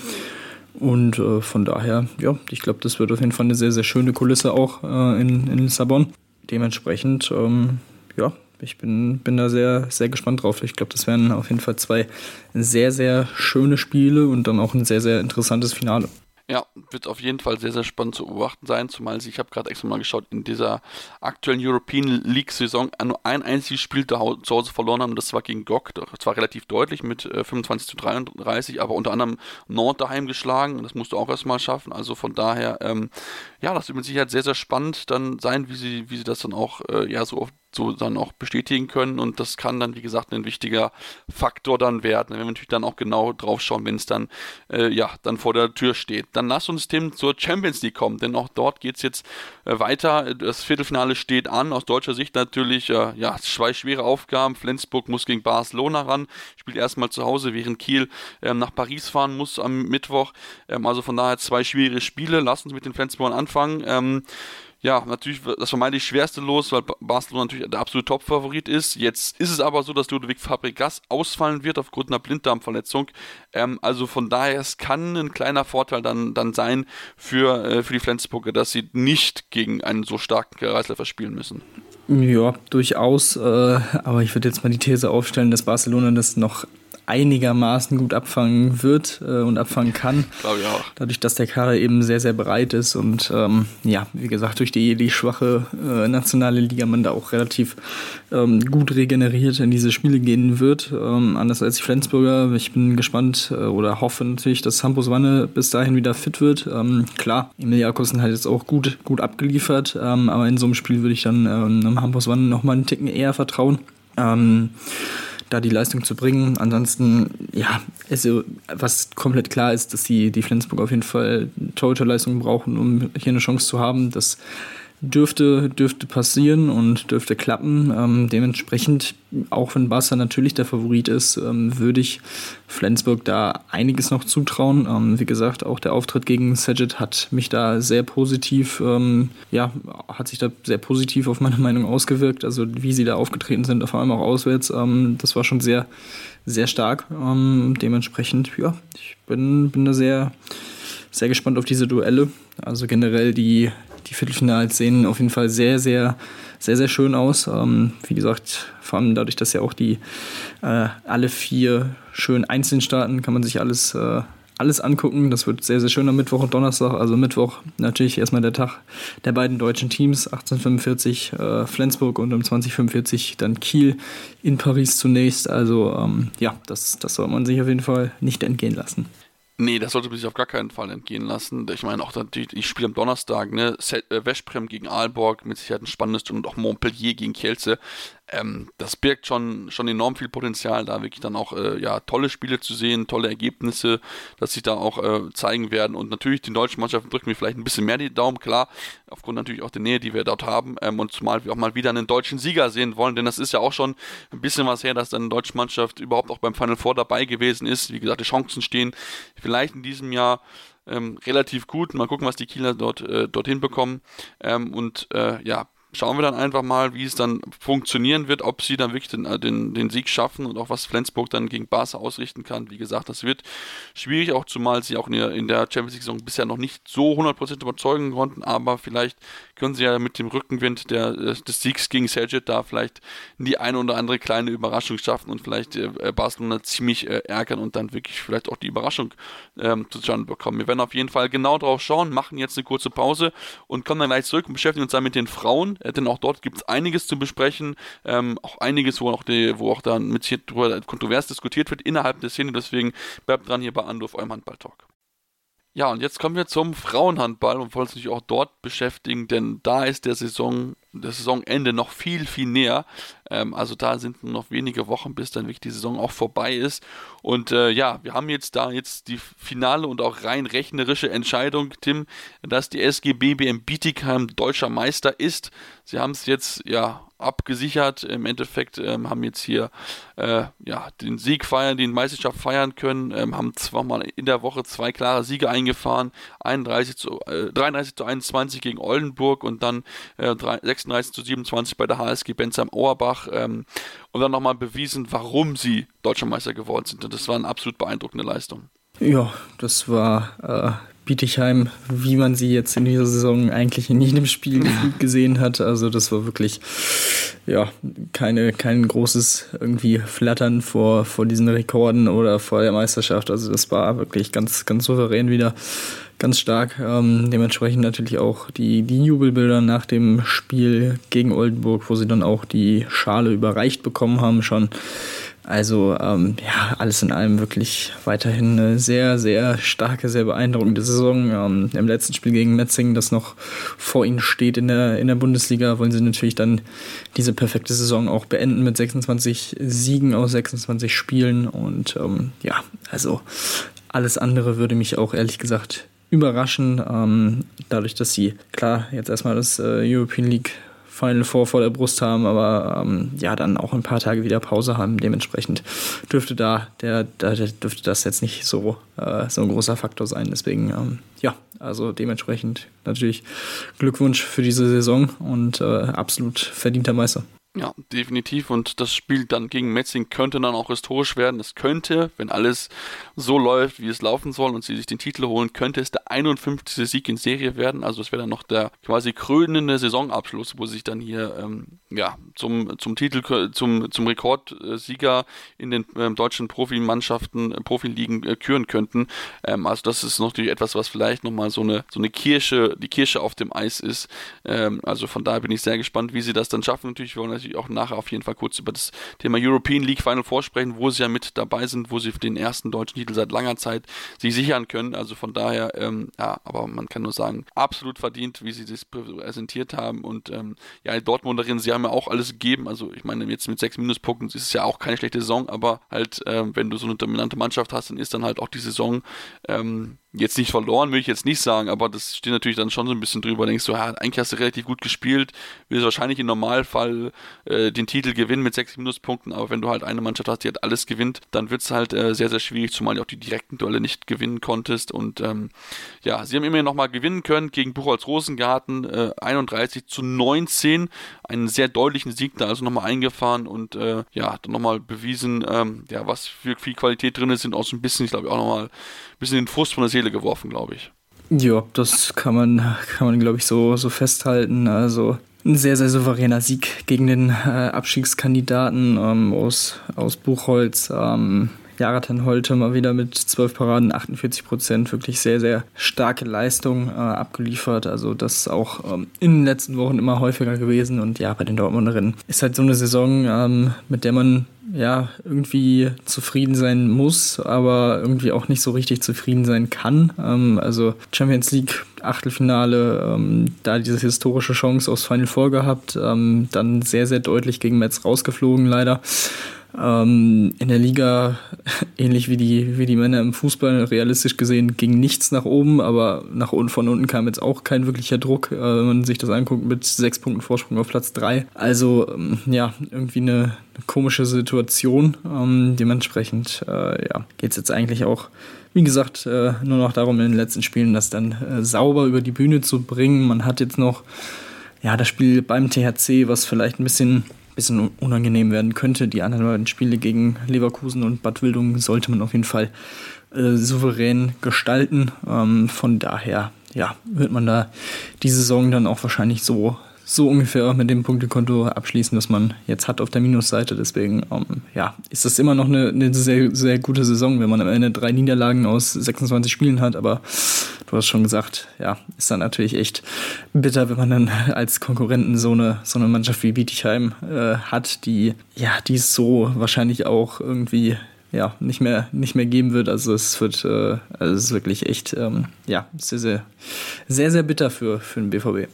Speaker 2: Und äh, von daher, ja, ich glaube, das wird auf jeden Fall eine sehr, sehr schöne Kulisse auch äh, in, in Lissabon. Dementsprechend, ähm, ja, ich bin, bin da sehr, sehr gespannt drauf. Ich glaube, das wären auf jeden Fall zwei sehr, sehr schöne Spiele und dann auch ein sehr, sehr interessantes Finale.
Speaker 1: Ja, wird auf jeden Fall sehr, sehr spannend zu beobachten sein, zumal sie, ich habe gerade extra mal geschaut, in dieser aktuellen European League-Saison nur ein einziges Spiel zu Hause verloren haben, das war gegen GOG, zwar relativ deutlich mit 25 äh, zu 33, aber unter anderem Nord daheim geschlagen, das musst du auch erstmal schaffen, also von daher, ähm, ja, das wird mit Sicherheit sehr, sehr spannend dann sein, wie sie, wie sie das dann auch, äh, ja, so auf so dann auch bestätigen können und das kann dann, wie gesagt, ein wichtiger Faktor dann werden, wenn wir natürlich dann auch genau drauf schauen, wenn es dann, äh, ja, dann vor der Tür steht. Dann lass uns Tim zur Champions League kommen, denn auch dort geht es jetzt äh, weiter. Das Viertelfinale steht an, aus deutscher Sicht natürlich, äh, ja, zwei schwere Aufgaben. Flensburg muss gegen Barcelona ran, spielt erstmal zu Hause, während Kiel ähm, nach Paris fahren muss am Mittwoch. Ähm, also von daher zwei schwere Spiele. Lass uns mit den Flensburgern anfangen. Ähm, ja, natürlich das vermeintlich schwerste Los, weil Barcelona natürlich der absolute Top-Favorit ist. Jetzt ist es aber so, dass Ludwig Fabregas ausfallen wird aufgrund einer Blinddarmverletzung. Ähm, also von daher, es kann ein kleiner Vorteil dann, dann sein für, äh, für die Flensburger, dass sie nicht gegen einen so starken Kreisläufer spielen müssen.
Speaker 2: Ja, durchaus. Äh, aber ich würde jetzt mal die These aufstellen, dass Barcelona das noch einigermaßen gut abfangen wird äh, und abfangen kann. [LAUGHS]
Speaker 1: Glaube ich auch.
Speaker 2: Dadurch, dass der Kader eben sehr, sehr breit ist und ähm, ja, wie gesagt, durch die, die schwache äh, nationale Liga man da auch relativ ähm, gut regeneriert in diese Spiele gehen wird. Ähm, anders als die Flensburger. Ich bin gespannt äh, oder hoffe natürlich, dass Hampus Wanne bis dahin wieder fit wird. Ähm, klar, Emil Jakobsen hat jetzt auch gut, gut abgeliefert, ähm, aber in so einem Spiel würde ich dann ähm, Hampus Wanne nochmal einen Ticken eher vertrauen. Ähm, da die Leistung zu bringen. Ansonsten, ja, also was komplett klar ist, dass die, die Flensburg auf jeden Fall Torhüterleistungen brauchen, um hier eine Chance zu haben. Das dürfte, dürfte passieren und dürfte klappen. Ähm, dementsprechend, auch wenn Barca natürlich der Favorit ist, ähm, würde ich Flensburg da einiges noch zutrauen. Ähm, wie gesagt, auch der Auftritt gegen Saget hat mich da sehr positiv, ähm, ja, hat sich da sehr positiv auf meine Meinung ausgewirkt. Also wie sie da aufgetreten sind, vor allem auch auswärts, ähm, das war schon sehr, sehr stark. Ähm, dementsprechend, ja, ich bin, bin da sehr, sehr gespannt auf diese Duelle. Also generell die, die Viertelfinals sehen auf jeden Fall sehr, sehr, sehr, sehr schön aus. Ähm, wie gesagt, vor allem dadurch, dass ja auch die äh, alle vier schön einzeln starten, kann man sich alles, äh, alles angucken. Das wird sehr, sehr schön am Mittwoch und Donnerstag. Also Mittwoch natürlich erstmal der Tag der beiden deutschen Teams, 1845 äh, Flensburg und um 2045 dann Kiel in Paris zunächst. Also ähm, ja, das, das soll man sich auf jeden Fall nicht entgehen lassen.
Speaker 1: Nee, das sollte man sich auf gar keinen Fall entgehen lassen. Ich meine, auch natürlich, ich spiele am Donnerstag, ne? Äh, Veszprem gegen Aalborg, mit Sicherheit ein spannendes und auch Montpellier gegen Kielce ähm, das birgt schon, schon enorm viel Potenzial, da wirklich dann auch äh, ja, tolle Spiele zu sehen, tolle Ergebnisse, dass sich da auch äh, zeigen werden. Und natürlich den deutschen Mannschaften drücken wir vielleicht ein bisschen mehr die Daumen, klar, aufgrund natürlich auch der Nähe, die wir dort haben. Ähm, und zumal wir auch mal wieder einen deutschen Sieger sehen wollen, denn das ist ja auch schon ein bisschen was her, dass dann eine deutsche Mannschaft überhaupt auch beim Final Four dabei gewesen ist. Wie gesagt, die Chancen stehen vielleicht in diesem Jahr ähm, relativ gut. Mal gucken, was die Kieler dort äh, dorthin bekommen. Ähm, und äh, ja, schauen wir dann einfach mal, wie es dann funktionieren wird, ob sie dann wirklich den, äh, den, den Sieg schaffen und auch was Flensburg dann gegen Barca ausrichten kann. Wie gesagt, das wird schwierig, auch zumal sie auch in der, Champions League-Saison bisher noch nicht so 100% überzeugen konnten, aber vielleicht können sie ja mit dem Rückenwind der, äh, des Siegs gegen Sergit da vielleicht die eine oder andere kleine Überraschung schaffen und vielleicht äh, Barcelona ziemlich ärgern und dann wirklich vielleicht auch die Überraschung ähm, zustande bekommen. Wir werden auf jeden Fall genau drauf schauen, machen jetzt eine kurze Pause und kommen dann gleich zurück und beschäftigen uns dann mit den Frauen äh, denn auch dort gibt es einiges zu besprechen, ähm, auch einiges, wo auch, die, wo auch dann mit hier drüber kontrovers diskutiert wird innerhalb der Szene. Deswegen bleibt dran hier bei Andorf, eurem Handball-Talk. Ja, und jetzt kommen wir zum Frauenhandball und wollen uns natürlich auch dort beschäftigen, denn da ist der Saison, das Saisonende noch viel, viel näher. Ähm, also da sind nur noch wenige Wochen, bis dann wirklich die Saison auch vorbei ist. Und äh, ja, wir haben jetzt da jetzt die finale und auch rein rechnerische Entscheidung, Tim, dass die SG BBM Bietigheim deutscher Meister ist. Sie haben es jetzt ja abgesichert. Im Endeffekt ähm, haben jetzt hier äh, ja, den Sieg feiern, die Meisterschaft feiern können, ähm, haben zweimal in der Woche zwei klare Siege eingefahren, 31 zu, äh, 33 zu 21 gegen Oldenburg und dann äh, 36 zu 27 bei der HSG Bensheim Auerbach ähm, und dann nochmal bewiesen, warum sie Deutscher Meister geworden sind. Und das war eine absolut beeindruckende Leistung.
Speaker 2: Ja, das war äh, Bietigheim, wie man sie jetzt in dieser Saison eigentlich in jedem Spiel [LAUGHS] gesehen hat. Also das war wirklich ja keine kein großes irgendwie Flattern vor vor diesen Rekorden oder vor der Meisterschaft. Also das war wirklich ganz ganz souverän wieder, ganz stark. Ähm, dementsprechend natürlich auch die die Jubelbilder nach dem Spiel gegen Oldenburg, wo sie dann auch die Schale überreicht bekommen haben schon also ähm, ja, alles in allem wirklich weiterhin eine sehr, sehr starke, sehr beeindruckende Saison. Ähm, Im letzten Spiel gegen Metzing, das noch vor ihnen steht in der, in der Bundesliga, wollen sie natürlich dann diese perfekte Saison auch beenden mit 26 Siegen aus 26 Spielen. Und ähm, ja, also alles andere würde mich auch ehrlich gesagt überraschen. Ähm, dadurch, dass sie klar jetzt erstmal das äh, European League Final Four vor der Brust haben, aber ähm, ja, dann auch ein paar Tage wieder Pause haben. Dementsprechend dürfte da, der, der, dürfte das jetzt nicht so, äh, so ein großer Faktor sein. Deswegen, ähm, ja, also dementsprechend natürlich Glückwunsch für diese Saison und äh, absolut verdienter Meister.
Speaker 1: Ja, definitiv. Und das Spiel dann gegen Metzing könnte dann auch historisch werden. Es könnte, wenn alles so läuft, wie es laufen soll und sie sich den Titel holen, könnte es der 51. Sieg in Serie werden. Also es wäre dann noch der quasi krönende Saisonabschluss, wo sie sich dann hier ähm, ja, zum, zum Titel, zum, zum Rekordsieger in den ähm, deutschen Profimannschaften, äh, Profiligen äh, küren könnten. Ähm, also das ist natürlich etwas, was vielleicht nochmal so eine, so eine Kirsche, die Kirsche auf dem Eis ist. Ähm, also von daher bin ich sehr gespannt, wie sie das dann schaffen. Natürlich wollen natürlich auch nachher auf jeden Fall kurz über das Thema European League Final vorsprechen, wo sie ja mit dabei sind, wo sie den ersten deutschen Titel seit langer Zeit sich sichern können. Also von daher, ähm, ja, aber man kann nur sagen, absolut verdient, wie sie das präsentiert haben. Und ähm, ja, die Dortmunderinnen, sie haben haben ja auch alles gegeben. Also ich meine, jetzt mit sechs Minuspunkten ist es ja auch keine schlechte Saison, aber halt, ähm, wenn du so eine dominante Mannschaft hast, dann ist dann halt auch die Saison ähm, jetzt nicht verloren, will ich jetzt nicht sagen, aber das steht natürlich dann schon so ein bisschen drüber. Denkst du, ja, eigentlich hast du relativ gut gespielt, willst wahrscheinlich im Normalfall äh, den Titel gewinnen mit sechs Minuspunkten, aber wenn du halt eine Mannschaft hast, die halt alles gewinnt, dann wird es halt äh, sehr, sehr schwierig, zumal du auch die direkten Duelle nicht gewinnen konntest. Und ähm, ja, sie haben immerhin nochmal gewinnen können gegen Buchholz Rosengarten, äh, 31 zu 19, einen sehr deutlichen Sieg da also nochmal eingefahren und äh, ja, dann nochmal bewiesen, ähm, ja, was für viel Qualität drin ist, sind auch so ein bisschen, ich glaube, auch nochmal ein bisschen den Frust von der Seele geworfen, glaube ich.
Speaker 2: Ja, das kann man, kann man glaube ich, so, so festhalten. Also ein sehr, sehr souveräner Sieg gegen den äh, Abstiegskandidaten ähm, aus, aus Buchholz. Ähm, Jaratan Holte mal wieder mit 12 Paraden, 48 Prozent, wirklich sehr, sehr starke Leistung äh, abgeliefert. Also das auch ähm, in den letzten Wochen immer häufiger gewesen. Und ja, bei den Dortmunderinnen ist halt so eine Saison, ähm, mit der man ja irgendwie zufrieden sein muss, aber irgendwie auch nicht so richtig zufrieden sein kann. Ähm, also Champions League Achtelfinale, ähm, da diese historische Chance aufs Final Four gehabt, ähm, dann sehr, sehr deutlich gegen Metz rausgeflogen leider. Ähm, in der Liga, [LAUGHS] ähnlich wie die, wie die Männer im Fußball, realistisch gesehen ging nichts nach oben, aber nach unten von unten kam jetzt auch kein wirklicher Druck, äh, wenn man sich das anguckt, mit sechs Punkten Vorsprung auf Platz drei. Also ähm, ja, irgendwie eine, eine komische Situation. Ähm, dementsprechend äh, ja, geht es jetzt eigentlich auch, wie gesagt, äh, nur noch darum, in den letzten Spielen das dann äh, sauber über die Bühne zu bringen. Man hat jetzt noch ja, das Spiel beim THC, was vielleicht ein bisschen bisschen unangenehm werden könnte. Die anderen beiden Spiele gegen Leverkusen und Bad Wildung sollte man auf jeden Fall äh, souverän gestalten. Ähm, von daher ja, wird man da die Saison dann auch wahrscheinlich so so ungefähr mit dem Punktekonto abschließen, das man jetzt hat auf der Minusseite. Deswegen ähm, ja, ist das immer noch eine, eine, sehr, sehr gute Saison, wenn man am Ende drei Niederlagen aus 26 Spielen hat. Aber du hast schon gesagt, ja, ist dann natürlich echt bitter, wenn man dann als Konkurrenten so eine, so eine Mannschaft wie Bietigheim äh, hat, die ja, die es so wahrscheinlich auch irgendwie ja, nicht mehr, nicht mehr geben wird. Also es wird, äh, also es ist wirklich echt, ähm, ja, sehr, sehr, sehr, sehr bitter für, für den BVB.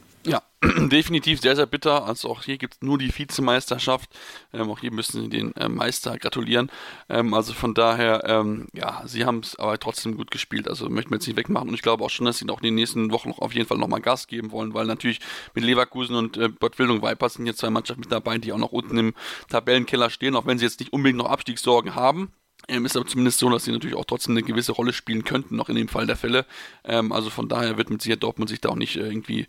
Speaker 2: [CLEARS THROAT]
Speaker 1: Definitiv sehr, sehr bitter. Also auch hier gibt es nur die Vizemeisterschaft. Ähm, auch hier müssen sie den äh, Meister gratulieren. Ähm, also von daher, ähm, ja, sie haben es aber trotzdem gut gespielt. Also möchten wir jetzt nicht wegmachen. Und ich glaube auch schon, dass sie auch in den nächsten Wochen noch auf jeden Fall nochmal Gas geben wollen, weil natürlich mit Leverkusen und äh, Bad Vipers sind jetzt zwei Mannschaften mit dabei, die auch noch unten im Tabellenkeller stehen, auch wenn sie jetzt nicht unbedingt noch Abstiegssorgen haben. Ähm, ist aber zumindest so, dass sie natürlich auch trotzdem eine gewisse Rolle spielen könnten, noch in dem Fall der Fälle. Ähm, also von daher wird mit Sicherheit Dortmund sich da auch nicht äh, irgendwie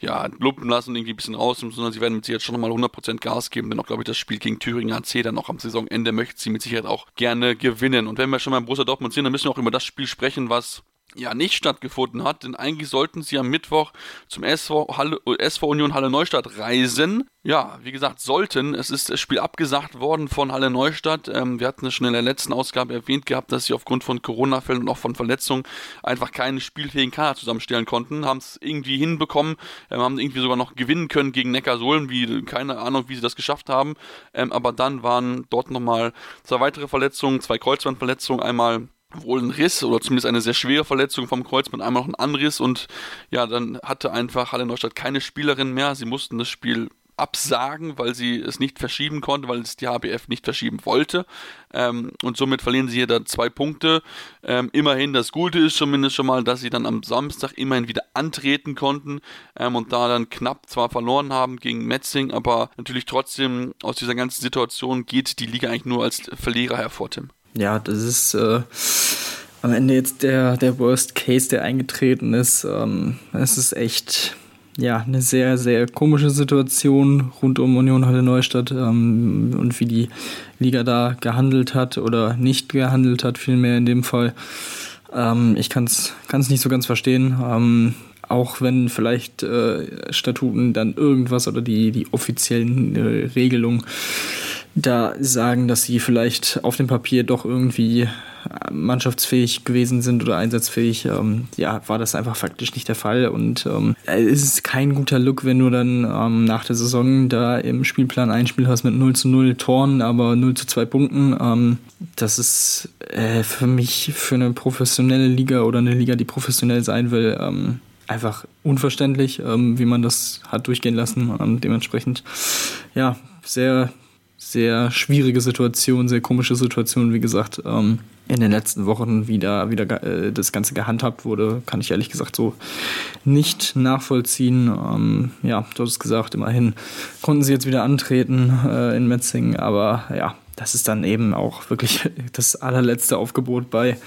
Speaker 1: ja, lumpen lassen und irgendwie ein bisschen raus, sondern sie werden mit Sicherheit schon nochmal 100% Gas geben, denn auch, glaube ich, das Spiel gegen Thüringen AC dann auch am Saisonende möchte sie mit Sicherheit auch gerne gewinnen. Und wenn wir schon mal im Borussia Dortmund sind, dann müssen wir auch über das Spiel sprechen, was ja nicht stattgefunden hat, denn eigentlich sollten sie am Mittwoch zum SV, Halle, SV Union Halle Neustadt reisen. Ja, wie gesagt, sollten. Es ist das Spiel abgesagt worden von Halle Neustadt. Ähm, wir hatten es schon in der letzten Ausgabe erwähnt gehabt, dass sie aufgrund von Corona-Fällen und auch von Verletzungen einfach keinen spielfähigen Kader zusammenstellen konnten. Haben es irgendwie hinbekommen, ähm, haben irgendwie sogar noch gewinnen können gegen Neckarsulm, wie keine Ahnung, wie sie das geschafft haben. Ähm, aber dann waren dort nochmal zwei weitere Verletzungen, zwei Kreuzbandverletzungen, einmal wohl ein Riss oder zumindest eine sehr schwere Verletzung vom Kreuzband, einmal noch ein Anriss und ja, dann hatte einfach Halle Neustadt keine Spielerin mehr. Sie mussten das Spiel absagen, weil sie es nicht verschieben konnte, weil es die HBF nicht verschieben wollte. Ähm, und somit verlieren sie hier dann zwei Punkte. Ähm, immerhin, das Gute ist zumindest schon mal, dass sie dann am Samstag immerhin wieder antreten konnten ähm, und da dann knapp zwar verloren haben gegen Metzing, aber natürlich trotzdem aus dieser ganzen Situation geht die Liga eigentlich nur als Verlierer hervor, Tim
Speaker 2: ja, das ist äh, am Ende jetzt der, der Worst Case, der eingetreten ist. Ähm, es ist echt ja, eine sehr, sehr komische Situation rund um Union Halle Neustadt ähm, und wie die Liga da gehandelt hat oder nicht gehandelt hat, vielmehr in dem Fall. Ähm, ich kann es nicht so ganz verstehen. Ähm, auch wenn vielleicht äh, Statuten dann irgendwas oder die, die offiziellen äh, Regelungen da sagen, dass sie vielleicht auf dem Papier doch irgendwie äh, mannschaftsfähig gewesen sind oder einsatzfähig, ähm, ja, war das einfach faktisch nicht der Fall. Und ähm, es ist kein guter Look, wenn du dann ähm, nach der Saison da im Spielplan ein Spiel hast mit 0 zu 0 Toren, aber 0 zu 2 Punkten. Ähm, das ist äh, für mich für eine professionelle Liga oder eine Liga, die professionell sein will, ähm, einfach unverständlich, ähm, wie man das hat durchgehen lassen. Dementsprechend, ja, sehr, sehr schwierige Situation, sehr komische Situation, wie gesagt. Ähm, in den letzten Wochen wieder, wieder äh, das Ganze gehandhabt wurde, kann ich ehrlich gesagt so nicht nachvollziehen. Ähm, ja, du hast es gesagt, immerhin konnten sie jetzt wieder antreten äh, in Metzingen, aber ja, das ist dann eben auch wirklich [LAUGHS] das allerletzte Aufgebot bei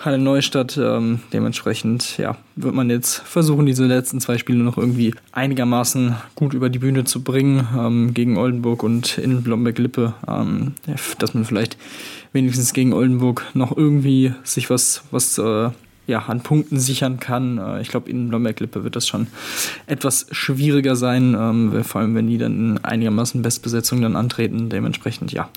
Speaker 2: Halle Neustadt. Ähm, dementsprechend ja, wird man jetzt versuchen, diese letzten zwei Spiele noch irgendwie einigermaßen gut über die Bühne zu bringen ähm, gegen Oldenburg und in Blomberg-Lippe, ähm, dass man vielleicht wenigstens gegen Oldenburg noch irgendwie sich was, was äh, ja, an Punkten sichern kann. Äh, ich glaube, in Blomberg-Lippe wird das schon etwas schwieriger sein, ähm, vor allem wenn die dann in einigermaßen Bestbesetzung dann antreten. Dementsprechend, ja.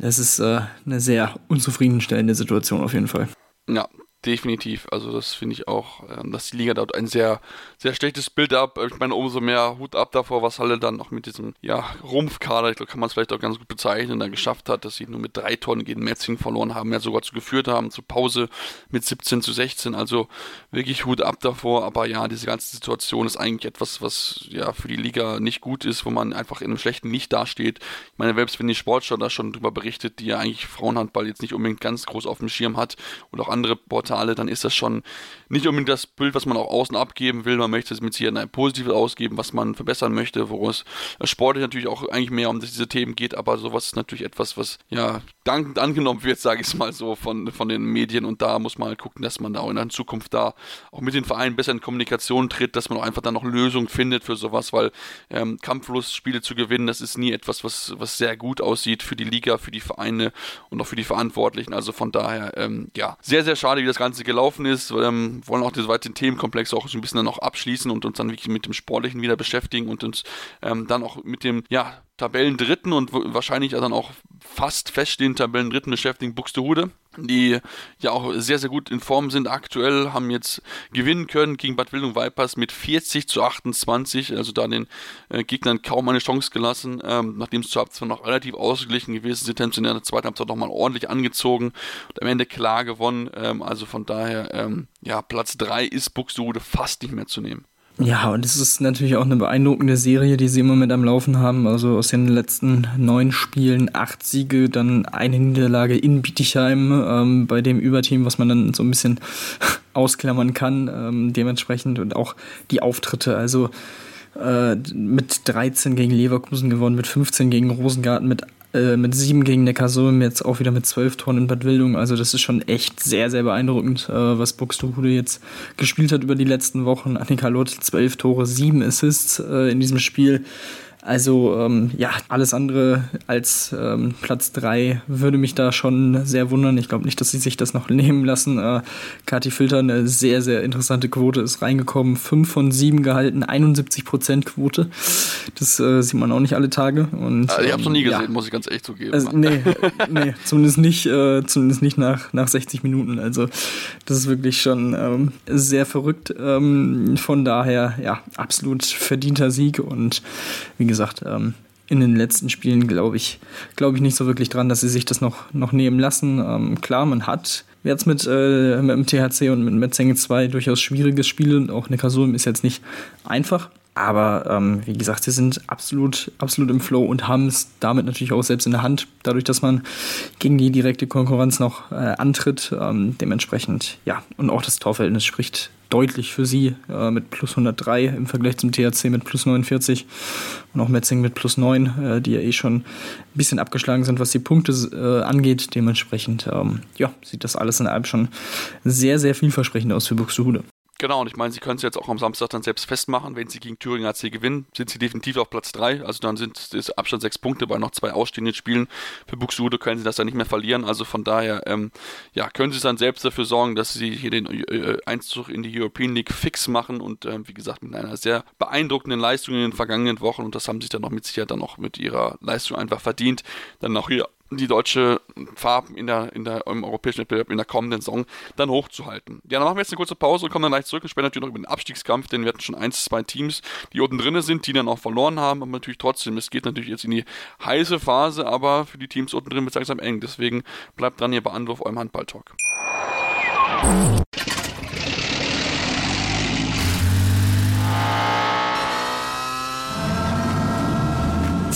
Speaker 2: Es ist äh, eine sehr unzufriedenstellende Situation auf jeden Fall.
Speaker 1: Ja, definitiv. Also das finde ich auch, ähm, dass die Liga dort ein sehr, sehr schlechtes Bild ab. Ich meine, umso mehr Hut ab davor, was Halle dann noch mit diesem ja, Rumpfkader, ich glaube, kann man es vielleicht auch ganz gut bezeichnen, dann geschafft hat, dass sie nur mit drei Tonnen gegen Metzing verloren haben, ja sogar zu geführt haben, zur Pause mit 17 zu 16. Also wirklich Hut ab davor. Aber ja, diese ganze Situation ist eigentlich etwas, was ja für die Liga nicht gut ist, wo man einfach in einem schlechten Licht dasteht. Ich meine, selbst wenn die Sportschau da schon drüber berichtet, die ja eigentlich Frauenhandball jetzt nicht unbedingt ganz groß auf dem Schirm hat und auch andere Portale, dann ist das schon nicht unbedingt das Bild, was man auch außen abgeben will. Man möchte es mit Sicherheit ein positives ausgeben, was man verbessern möchte, wo es sportlich natürlich auch eigentlich mehr um diese Themen geht, aber sowas ist natürlich etwas, was ja dankend angenommen wird, [LAUGHS] sage ich es mal so, von, von den Medien und da muss man halt gucken, dass man da auch in der Zukunft da auch mit den Vereinen besser in Kommunikation tritt, dass man auch einfach dann noch Lösungen findet für sowas, weil ähm, Kampflustspiele zu gewinnen, das ist nie etwas, was, was sehr gut aussieht für die Liga, für die Vereine und auch für die Verantwortlichen. Also von daher, ähm, ja, sehr, sehr schade, wie das Ganze gelaufen ist. Ähm, wollen auch den weiteren Themenkomplex auch so ein bisschen dann auch abschließen und uns dann wirklich mit dem Sportlichen wieder beschäftigen und uns ähm, dann auch mit dem, ja, Tabellendritten und wahrscheinlich dann auch fast feststehenden Tabellendritten beschäftigen Buxtehude, die ja auch sehr, sehr gut in Form sind aktuell, haben jetzt gewinnen können gegen Bad Wildung Vipers mit 40 zu 28, also da den äh, Gegnern kaum eine Chance gelassen, ähm, nachdem es zur Halbzeit noch relativ ausgeglichen gewesen sind, haben sie in der zweiten Halbzeit nochmal ordentlich angezogen und am Ende klar gewonnen, ähm, also von daher, ähm, ja, Platz 3 ist Buxtehude fast nicht mehr zu nehmen.
Speaker 2: Ja, und es ist natürlich auch eine beeindruckende Serie, die sie immer mit am Laufen haben. Also aus den letzten neun Spielen acht Siege, dann eine Niederlage in Bietigheim ähm, bei dem Überteam, was man dann so ein bisschen [LAUGHS] ausklammern kann, ähm, dementsprechend und auch die Auftritte. Also äh, mit 13 gegen Leverkusen gewonnen, mit 15 gegen Rosengarten, mit äh, mit sieben gegen Neckarsulm, jetzt auch wieder mit zwölf Toren in Bad Wildung. Also das ist schon echt sehr, sehr beeindruckend, äh, was Buxtehude jetzt gespielt hat über die letzten Wochen. Annika Lott, zwölf Tore, sieben Assists äh, in diesem Spiel. Also ähm, ja, alles andere als ähm, Platz 3 würde mich da schon sehr wundern. Ich glaube nicht, dass sie sich das noch [LAUGHS] nehmen lassen. Äh, Kati Filter, eine sehr, sehr interessante Quote ist reingekommen. 5 von 7 gehalten, 71% Quote. Das äh, sieht man auch nicht alle Tage. Und,
Speaker 1: also ich habe es noch nie ähm, gesehen, ja. muss ich ganz echt zugeben.
Speaker 2: Also, nee, [LAUGHS] nee, zumindest nicht, äh, zumindest nicht nach, nach 60 Minuten. Also das ist wirklich schon ähm, sehr verrückt. Ähm, von daher, ja, absolut verdienter Sieg und wie gesagt, gesagt, ähm, in den letzten Spielen glaube ich, glaube ich nicht so wirklich dran, dass sie sich das noch, noch nehmen lassen. Ähm, klar, man hat jetzt mit, äh, mit dem THC und mit Metzenge 2 durchaus schwierige Spiele und auch Neckarsulm ist jetzt nicht einfach. Aber ähm, wie gesagt, sie sind absolut, absolut im Flow und haben es damit natürlich auch selbst in der Hand, dadurch, dass man gegen die direkte Konkurrenz noch äh, antritt. Ähm, dementsprechend, ja, und auch das Torverhältnis spricht deutlich für sie äh, mit plus 103 im Vergleich zum THC mit plus 49 und auch Metzing mit plus 9, äh, die ja eh schon ein bisschen abgeschlagen sind, was die Punkte äh, angeht. Dementsprechend, ähm, ja, sieht das alles in allem schon sehr, sehr vielversprechend aus für Buxtehude.
Speaker 1: Genau, und ich meine, sie können es jetzt auch am Samstag dann selbst festmachen. Wenn sie gegen Thüringen AC gewinnen, sind sie definitiv auf Platz 3. Also dann sind es Abstand sechs Punkte bei noch zwei ausstehenden Spielen. Für Buxtehude können sie das dann nicht mehr verlieren. Also von daher, ähm, ja, können sie dann selbst dafür sorgen, dass sie hier den äh, Einzug in die European League fix machen und ähm, wie gesagt mit einer sehr beeindruckenden Leistung in den vergangenen Wochen und das haben sie dann noch mit Sicherheit dann auch mit ihrer Leistung einfach verdient, dann auch hier die deutsche Farben in der, in der, im europäischen Wettbewerb in der kommenden Saison dann hochzuhalten. Ja, dann machen wir jetzt eine kurze Pause und kommen dann gleich zurück und sprechen natürlich noch über den Abstiegskampf, denn wir hatten schon ein, zwei Teams, die unten drin sind, die dann auch verloren haben, aber natürlich trotzdem, es geht natürlich jetzt in die heiße Phase, aber für die Teams unten drin wird es langsam eng, deswegen bleibt dran hier bei Anwurf eurem Handball-Talk.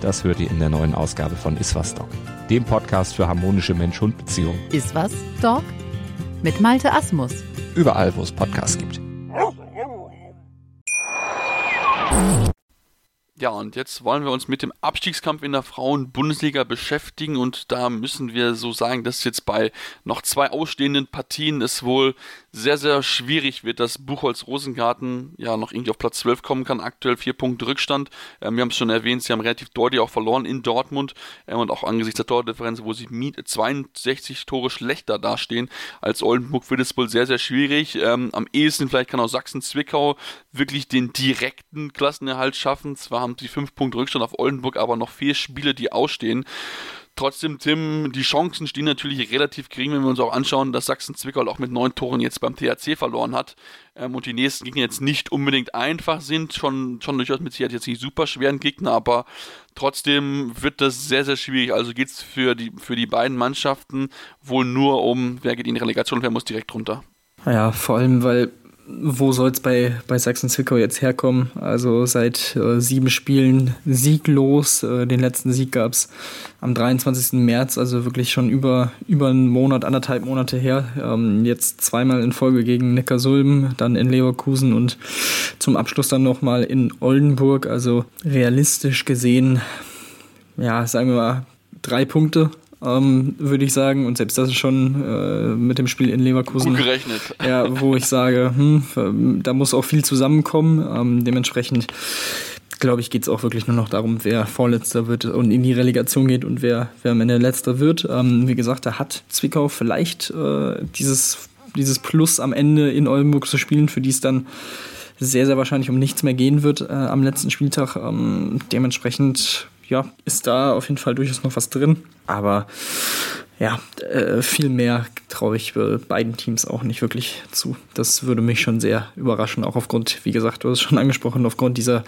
Speaker 3: das hört ihr in der neuen Ausgabe von Iswas Dog, dem Podcast für harmonische Mensch-Hund-Beziehungen.
Speaker 4: Iswas Dog mit Malte Asmus.
Speaker 3: Überall, wo es Podcasts gibt.
Speaker 1: Ja, und jetzt wollen wir uns mit dem Abstiegskampf in der Frauen-Bundesliga beschäftigen und da müssen wir so sagen, dass jetzt bei noch zwei ausstehenden Partien es wohl sehr, sehr schwierig wird, dass Buchholz Rosengarten ja noch irgendwie auf Platz 12 kommen kann. Aktuell vier Punkte Rückstand. Ähm, wir haben es schon erwähnt, sie haben relativ deutlich auch verloren in Dortmund ähm, und auch angesichts der Tordifferenz, wo sie 62 Tore schlechter dastehen als Oldenburg, wird es wohl sehr, sehr schwierig. Ähm, am ehesten vielleicht kann auch Sachsen-Zwickau wirklich den direkten Klassenerhalt schaffen. Zwar haben die fünf Punkte Rückstand auf Oldenburg, aber noch vier Spiele, die ausstehen. Trotzdem, Tim, die Chancen stehen natürlich relativ gering, wenn wir uns auch anschauen, dass Sachsen-Zwickau auch mit neun Toren jetzt beim THC verloren hat ähm, und die nächsten Gegner jetzt nicht unbedingt einfach sind, schon, schon durchaus mit Sicherheit jetzt nicht super schweren Gegner, aber trotzdem wird das sehr, sehr schwierig. Also geht es für die, für die beiden Mannschaften wohl nur um, wer geht in die Relegation, wer muss direkt runter.
Speaker 2: Ja, vor allem, weil wo soll es bei, bei Sachsen-Zwickau jetzt herkommen? Also seit äh, sieben Spielen sieglos. Äh, den letzten Sieg gab es am 23. März, also wirklich schon über, über einen Monat, anderthalb Monate her. Ähm, jetzt zweimal in Folge gegen Neckarsulm, dann in Leverkusen und zum Abschluss dann nochmal in Oldenburg. Also realistisch gesehen, ja, sagen wir mal, drei Punkte ähm, würde ich sagen. Und selbst das ist schon äh, mit dem Spiel in Leverkusen.
Speaker 1: Gut gerechnet. [LAUGHS]
Speaker 2: Ja, wo ich sage, hm, da muss auch viel zusammenkommen. Ähm, dementsprechend glaube ich, geht es auch wirklich nur noch darum, wer Vorletzter wird und in die Relegation geht und wer, wer am Ende Letzter wird. Ähm, wie gesagt, da hat Zwickau vielleicht äh, dieses, dieses Plus am Ende in Oldenburg zu spielen, für die es dann sehr, sehr wahrscheinlich um nichts mehr gehen wird äh, am letzten Spieltag. Ähm, dementsprechend ja, ist da auf jeden Fall durchaus noch was drin. Aber ja, äh, viel mehr traue ich beiden Teams auch nicht wirklich zu. Das würde mich schon sehr überraschen, auch aufgrund, wie gesagt, du hast es schon angesprochen, aufgrund dieser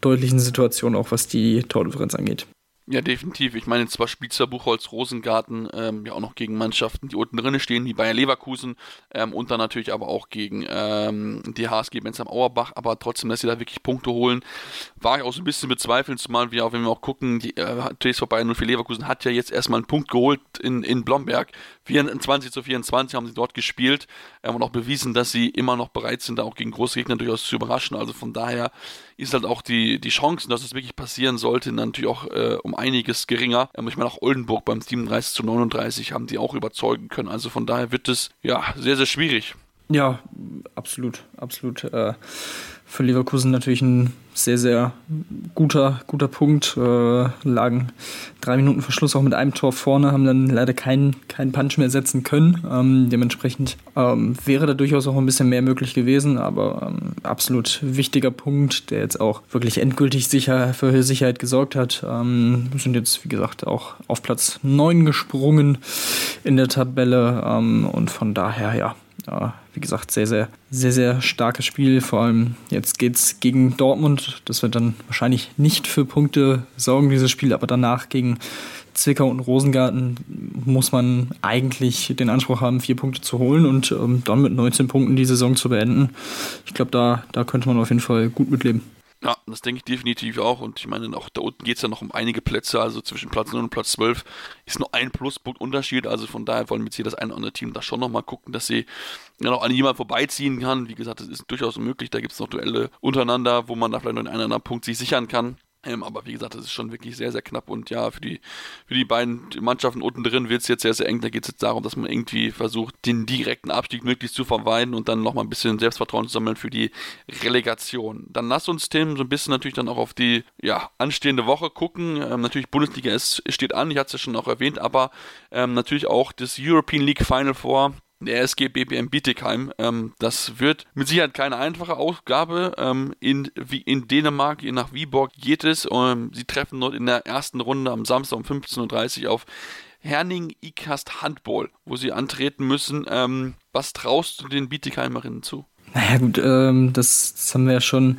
Speaker 2: deutlichen Situation, auch was die Tordifferenz angeht.
Speaker 1: Ja, definitiv. Ich meine, zwar spielt zwar Buchholz Rosengarten ähm, ja auch noch gegen Mannschaften, die unten drin stehen, wie Bayer Leverkusen ähm, und dann natürlich aber auch gegen ähm, die HSG Bensheim Auerbach, aber trotzdem, dass sie da wirklich Punkte holen, war ich auch so ein bisschen bezweifeln, zumal wir auch, wenn wir auch gucken, die äh, TSV Bayern 04 Leverkusen hat ja jetzt erstmal einen Punkt geholt in, in Blomberg. 24 zu 24 haben sie dort gespielt ähm, und auch bewiesen, dass sie immer noch bereit sind, da auch gegen große Gegner durchaus zu überraschen. Also von daher ist halt auch die, die Chancen, dass es wirklich passieren sollte, natürlich auch äh, um einiges geringer. Ähm, ich meine, auch Oldenburg beim 37 zu 39 haben die auch überzeugen können. Also von daher wird es ja sehr, sehr schwierig.
Speaker 2: Ja, absolut, absolut. Äh, für Leverkusen natürlich ein sehr, sehr guter, guter Punkt. Äh, lagen drei Minuten Verschluss auch mit einem Tor vorne, haben dann leider keinen, keinen Punch mehr setzen können. Ähm, dementsprechend ähm, wäre da durchaus auch ein bisschen mehr möglich gewesen, aber ähm, absolut wichtiger Punkt, der jetzt auch wirklich endgültig sicher für Sicherheit gesorgt hat. Ähm, sind jetzt, wie gesagt, auch auf Platz 9 gesprungen in der Tabelle ähm, und von daher, ja, ja, wie gesagt, sehr, sehr, sehr, sehr starkes Spiel. Vor allem jetzt geht es gegen Dortmund. Das wird dann wahrscheinlich nicht für Punkte sorgen, dieses Spiel, aber danach gegen Zwickau und Rosengarten muss man eigentlich den Anspruch haben, vier Punkte zu holen und ähm, dann mit 19 Punkten die Saison zu beenden. Ich glaube, da, da könnte man auf jeden Fall gut mitleben.
Speaker 1: Ja, das denke ich definitiv auch. Und ich meine, auch da unten geht es ja noch um einige Plätze. Also zwischen Platz 9 und Platz 12 ist nur ein Pluspunkt Unterschied. Also von daher wollen wir jetzt hier das eine oder andere Team da schon nochmal gucken, dass sie ja noch an jemand vorbeiziehen kann. Wie gesagt, das ist durchaus möglich. Da gibt es noch Duelle untereinander, wo man da vielleicht noch einen oder anderen Punkt sich sichern kann. Ähm, aber wie gesagt, das ist schon wirklich sehr, sehr knapp und ja, für die, für die beiden Mannschaften unten drin wird es jetzt sehr, sehr eng. Da geht es jetzt darum, dass man irgendwie versucht, den direkten Abstieg möglichst zu vermeiden und dann nochmal ein bisschen Selbstvertrauen zu sammeln für die Relegation. Dann lass uns, Tim, so ein bisschen natürlich dann auch auf die ja, anstehende Woche gucken. Ähm, natürlich, Bundesliga ist, steht an, ich hatte es ja schon auch erwähnt, aber ähm, natürlich auch das European League Final Four der SG BBM Bietigheim. Ähm, das wird mit Sicherheit keine einfache Aufgabe. Ähm, in, wie in Dänemark, nach Viborg geht es. Ähm, sie treffen dort in der ersten Runde am Samstag um 15.30 Uhr auf Herning Ikast Handball, wo sie antreten müssen. Ähm, was traust du den Bietigheimerinnen zu?
Speaker 2: Naja gut, ähm, das, das, haben wir ja schon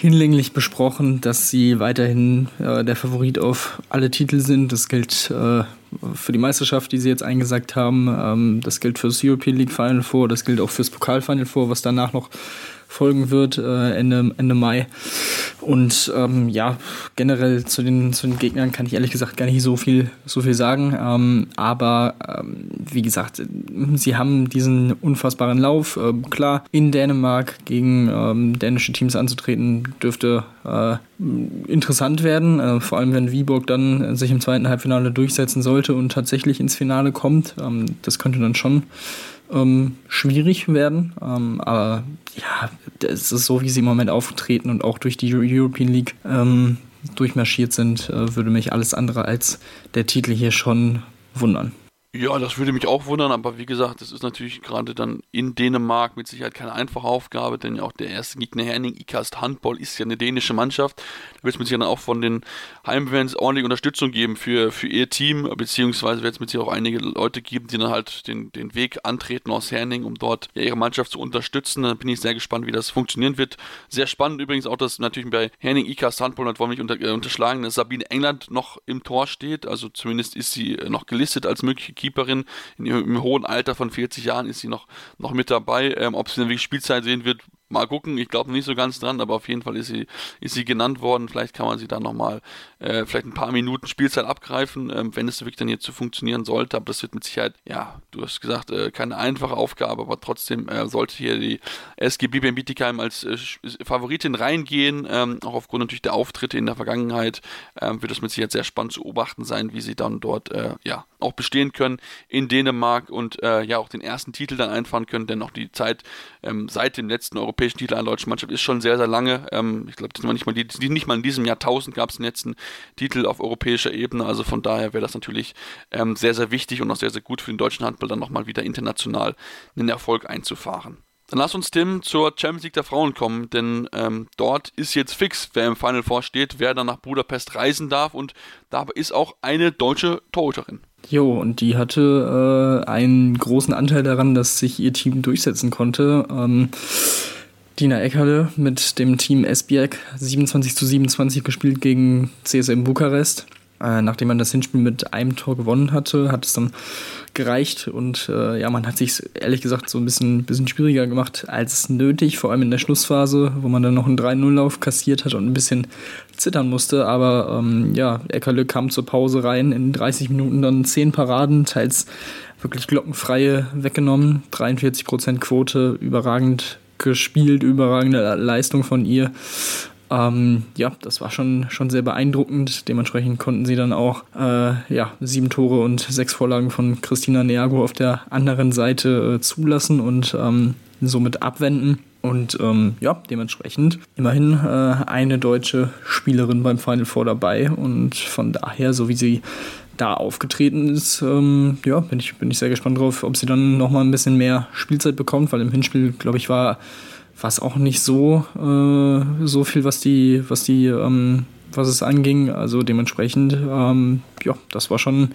Speaker 2: hinlänglich besprochen, dass sie weiterhin äh, der Favorit auf alle Titel sind. Das gilt äh, für die Meisterschaft, die sie jetzt eingesagt haben. Ähm, das gilt fürs European League Final Four, das gilt auch fürs Pokal Final Four, was danach noch folgen wird, äh, Ende, Ende Mai. Und ähm, ja, generell zu den, zu den Gegnern kann ich ehrlich gesagt gar nicht so viel, so viel sagen. Ähm, aber ähm, wie gesagt, sie haben diesen unfassbaren Lauf. Ähm, klar, in Dänemark gegen ähm, dänische Teams anzutreten, dürfte äh, interessant werden. Äh, vor allem, wenn Viborg dann sich im zweiten Halbfinale durchsetzen sollte und tatsächlich ins Finale kommt. Ähm, das könnte dann schon ähm, schwierig werden. Ähm, aber ja, es ist so, wie sie im Moment auftreten und auch durch die European League ähm, durchmarschiert sind, äh, würde mich alles andere als der Titel hier schon wundern.
Speaker 1: Ja, das würde mich auch wundern, aber wie gesagt, das ist natürlich gerade dann in Dänemark mit Sicherheit keine einfache Aufgabe, denn auch der erste Gegner Herning Ikast Handball ist ja eine dänische Mannschaft. Da wird es mit Sicherheit auch von den Heimfans ordentlich Unterstützung geben für, für ihr Team, beziehungsweise wird es mit Sicherheit auch einige Leute geben, die dann halt den, den Weg antreten aus Herning, um dort ja, ihre Mannschaft zu unterstützen. Da bin ich sehr gespannt, wie das funktionieren wird. Sehr spannend übrigens auch, dass natürlich bei Herning Ikast Handball, das wollen wir nicht unter, äh, unterschlagen, dass Sabine England noch im Tor steht, also zumindest ist sie noch gelistet als mögliche Keeperin. In ihrem, im hohen Alter von 40 Jahren ist sie noch, noch mit dabei. Ähm, ob sie wirklich Spielzeit sehen wird, Mal gucken, ich glaube nicht so ganz dran, aber auf jeden Fall ist sie, ist sie genannt worden. Vielleicht kann man sie dann nochmal, äh, vielleicht ein paar Minuten Spielzeit abgreifen, ähm, wenn es wirklich dann jetzt so funktionieren sollte. Aber das wird mit Sicherheit, ja, du hast gesagt, äh, keine einfache Aufgabe, aber trotzdem äh, sollte hier die SGB BM Bietigheim als äh, Favoritin reingehen. Ähm, auch aufgrund natürlich der Auftritte in der Vergangenheit ähm, wird es mit Sicherheit sehr spannend zu beobachten sein, wie sie dann dort, äh, ja, auch bestehen können in Dänemark und äh, ja, auch den ersten Titel dann einfahren können, denn auch die Zeit ähm, seit dem letzten Europäischen europäischen Titel einer deutschen Mannschaft ist schon sehr, sehr lange. Ähm, ich glaube, nicht mal, nicht mal in diesem Jahrtausend gab es den letzten Titel auf europäischer Ebene. Also von daher wäre das natürlich ähm, sehr, sehr wichtig und auch sehr, sehr gut für den deutschen Handball dann nochmal wieder international einen Erfolg einzufahren. Dann lass uns, Tim, zur Champions League der Frauen kommen, denn ähm, dort ist jetzt fix, wer im Final vorsteht, wer dann nach Budapest reisen darf und da ist auch eine deutsche Torhüterin.
Speaker 2: Jo, und die hatte äh, einen großen Anteil daran, dass sich ihr Team durchsetzen konnte. Ähm, Dina Eckerle mit dem Team Esbjerg 27 zu 27 gespielt gegen CSM Bukarest. Äh, nachdem man das Hinspiel mit einem Tor gewonnen hatte, hat es dann gereicht und äh, ja, man hat sich ehrlich gesagt so ein bisschen, bisschen schwieriger gemacht als nötig, vor allem in der Schlussphase, wo man dann noch einen 3-0-Lauf kassiert hat und ein bisschen zittern musste. Aber ähm, ja, Eckerle kam zur Pause rein, in 30 Minuten dann 10 Paraden, teils wirklich glockenfreie weggenommen, 43% Quote, überragend gespielt, überragende Leistung von ihr. Ähm, ja, das war schon, schon sehr beeindruckend. Dementsprechend konnten sie dann auch äh, ja, sieben Tore und sechs Vorlagen von Christina Neago auf der anderen Seite äh, zulassen und ähm, somit abwenden. Und ähm, ja, dementsprechend immerhin äh, eine deutsche Spielerin beim Final Four dabei. Und von daher, so wie sie da aufgetreten ist, ähm, ja, bin ich, bin ich sehr gespannt drauf, ob sie dann nochmal ein bisschen mehr Spielzeit bekommt, weil im Hinspiel, glaube ich, war es auch nicht so, äh, so viel, was die, was die, ähm, was es anging. Also dementsprechend, ähm, ja, das war schon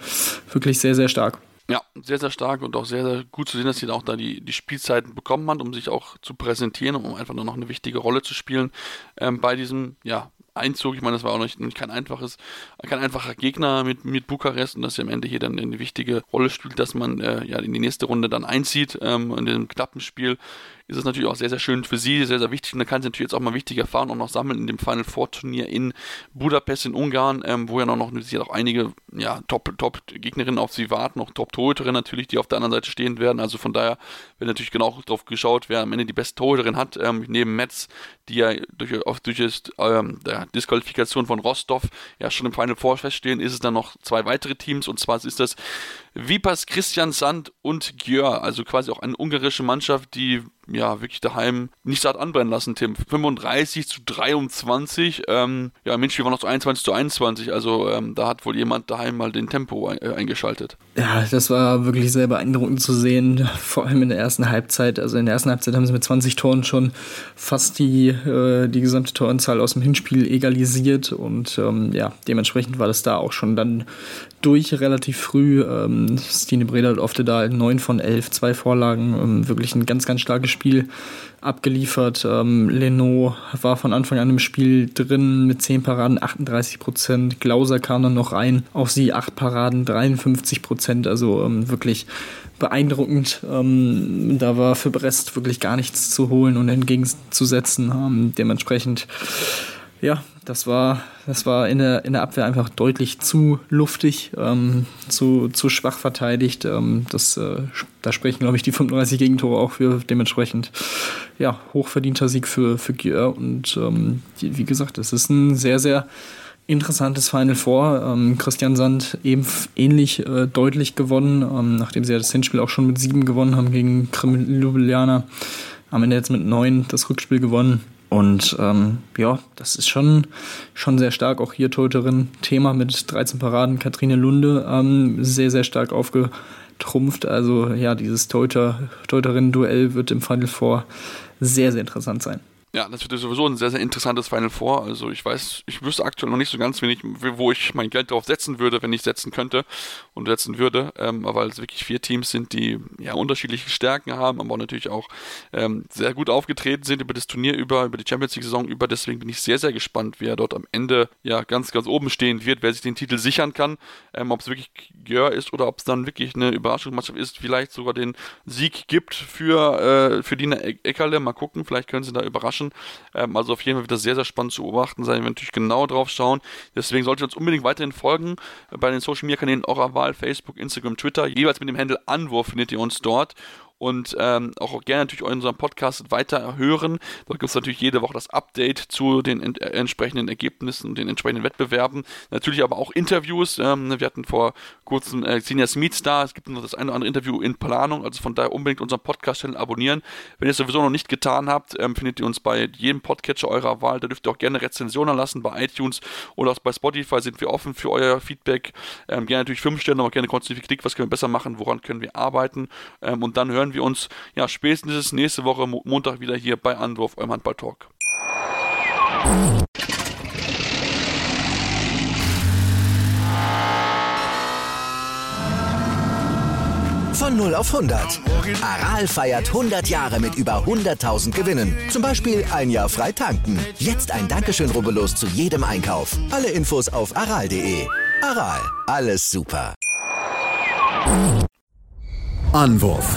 Speaker 2: wirklich sehr, sehr stark.
Speaker 1: Ja, sehr, sehr stark und auch sehr, sehr gut zu sehen, dass sie auch da die, die Spielzeiten bekommen hat, um sich auch zu präsentieren, um einfach nur noch eine wichtige Rolle zu spielen ähm, bei diesem, ja, Einzug. Ich meine, das war auch noch nicht, kein einfaches, kein einfacher Gegner mit, mit Bukarest und dass er am Ende hier dann eine wichtige Rolle spielt, dass man äh, ja in die nächste Runde dann einzieht ähm, in dem knappen Spiel ist es natürlich auch sehr, sehr schön für sie, sehr, sehr wichtig. Und da kann sie natürlich jetzt auch mal wichtige Erfahrungen auch noch sammeln in dem Final Four Turnier in Budapest in Ungarn, ähm, wo ja noch, noch sicher auch einige ja, Top-Gegnerinnen auf sie warten, auch Top-Torhüterinnen natürlich, die auf der anderen Seite stehen werden. Also von daher wird natürlich genau darauf geschaut, wer am Ende die beste Torhüterin hat. Ähm, neben Metz, die ja durch, auf, durch das, ähm, der Disqualifikation von Rostov ja schon im Final Four feststehen, ist es dann noch zwei weitere Teams. Und zwar ist das Vipers Christian Sand und Gjör, also quasi auch eine ungarische Mannschaft, die ja, wirklich daheim nicht satt anbrennen lassen, Tim. 35 zu 23. Ähm, ja, Mensch, wir waren noch zu 21 zu 21. Also ähm, da hat wohl jemand daheim mal den Tempo äh, eingeschaltet.
Speaker 2: Ja, das war wirklich sehr beeindruckend zu sehen, [LAUGHS] vor allem in der ersten Halbzeit. Also in der ersten Halbzeit haben sie mit 20 Toren schon fast die, äh, die gesamte Toranzahl aus dem Hinspiel egalisiert und ähm, ja, dementsprechend war das da auch schon dann durch relativ früh. Ähm, Stine Breda durfte da 9 von 11, zwei Vorlagen, ähm, wirklich ein ganz, ganz starkes Spiel abgeliefert. Ähm, Leno war von Anfang an im Spiel drin mit 10 Paraden, 38 Prozent. Glauser kam dann noch rein, auf sie 8 Paraden, 53 Prozent. Also ähm, wirklich beeindruckend. Ähm, da war für Brest wirklich gar nichts zu holen und entgegenzusetzen. Ähm, dementsprechend ja, das war, das war in der, in der Abwehr einfach deutlich zu luftig, ähm, zu, zu schwach verteidigt. Ähm, das, äh, da sprechen, glaube ich, die 35 Gegentore auch für dementsprechend ja, hochverdienter Sieg für, für Gier. Und ähm, wie gesagt, es ist ein sehr, sehr interessantes Final Four. Ähm, Christian Sand eben ähnlich äh, deutlich gewonnen, ähm, nachdem sie ja das Hinspiel auch schon mit sieben gewonnen haben gegen Krim Ljubljana. Am Ende jetzt mit neun das Rückspiel gewonnen. Und ähm, ja, das ist schon, schon sehr stark. Auch hier Torhüterin Thema mit 13 Paraden. Katrine Lunde ähm, sehr, sehr stark aufgetrumpft. Also ja, dieses Torhüterinnen-Duell wird im Final Four sehr, sehr interessant sein.
Speaker 1: Ja, das wird sowieso ein sehr, sehr interessantes Final Four. Also ich weiß, ich wüsste aktuell noch nicht so ganz wenig, wo ich mein Geld darauf setzen würde, wenn ich setzen könnte und setzen würde. Ähm, weil es wirklich vier Teams sind, die ja unterschiedliche Stärken haben, aber natürlich auch ähm, sehr gut aufgetreten sind über das Turnier über, über die Champions League-Saison über. Deswegen bin ich sehr, sehr gespannt, wer dort am Ende ja ganz, ganz oben stehen wird, wer sich den Titel sichern kann. Ähm, ob es wirklich Gör ist oder ob es dann wirklich eine Überraschungsmannschaft ist, vielleicht sogar den Sieg gibt für, äh, für Dina Eckerle. Mal gucken, vielleicht können sie da überraschen überraschen. Ähm, also auf jeden Fall wird das sehr, sehr spannend zu beobachten sein. Wir natürlich genau drauf schauen. Deswegen solltet ihr uns unbedingt weiterhin folgen bei den Social Media Kanälen eurer Wahl, Facebook, Instagram, Twitter. Jeweils mit dem Handel Anwurf findet ihr uns dort und ähm, auch gerne natürlich unseren Podcast weiter hören. Dort gibt es natürlich jede Woche das Update zu den ent äh, entsprechenden Ergebnissen und den entsprechenden Wettbewerben. Natürlich aber auch Interviews. Ähm, wir hatten vor kurzem äh, Xenia Smith da. Es gibt noch das eine oder andere Interview in Planung. Also von daher unbedingt unseren Podcast-Channel abonnieren. Wenn ihr es sowieso noch nicht getan habt, ähm, findet ihr uns bei jedem Podcatcher eurer Wahl. Da dürft ihr auch gerne Rezensionen lassen bei iTunes oder auch bei Spotify sind wir offen für euer Feedback. Ähm, gerne natürlich 5 Sterne, aber gerne konstruktive Kritik. Was können wir besser machen? Woran können wir arbeiten? Ähm, und dann hören wir wir uns ja spätestens nächste Woche Montag wieder hier bei Anwurf, eurem Handball-Talk.
Speaker 5: Von 0 auf 100. Aral feiert 100 Jahre mit über 100.000 Gewinnen. Zum Beispiel ein Jahr frei tanken. Jetzt ein Dankeschön, rubbellos zu jedem Einkauf. Alle Infos auf aral.de. Aral, alles super.
Speaker 6: Anwurf.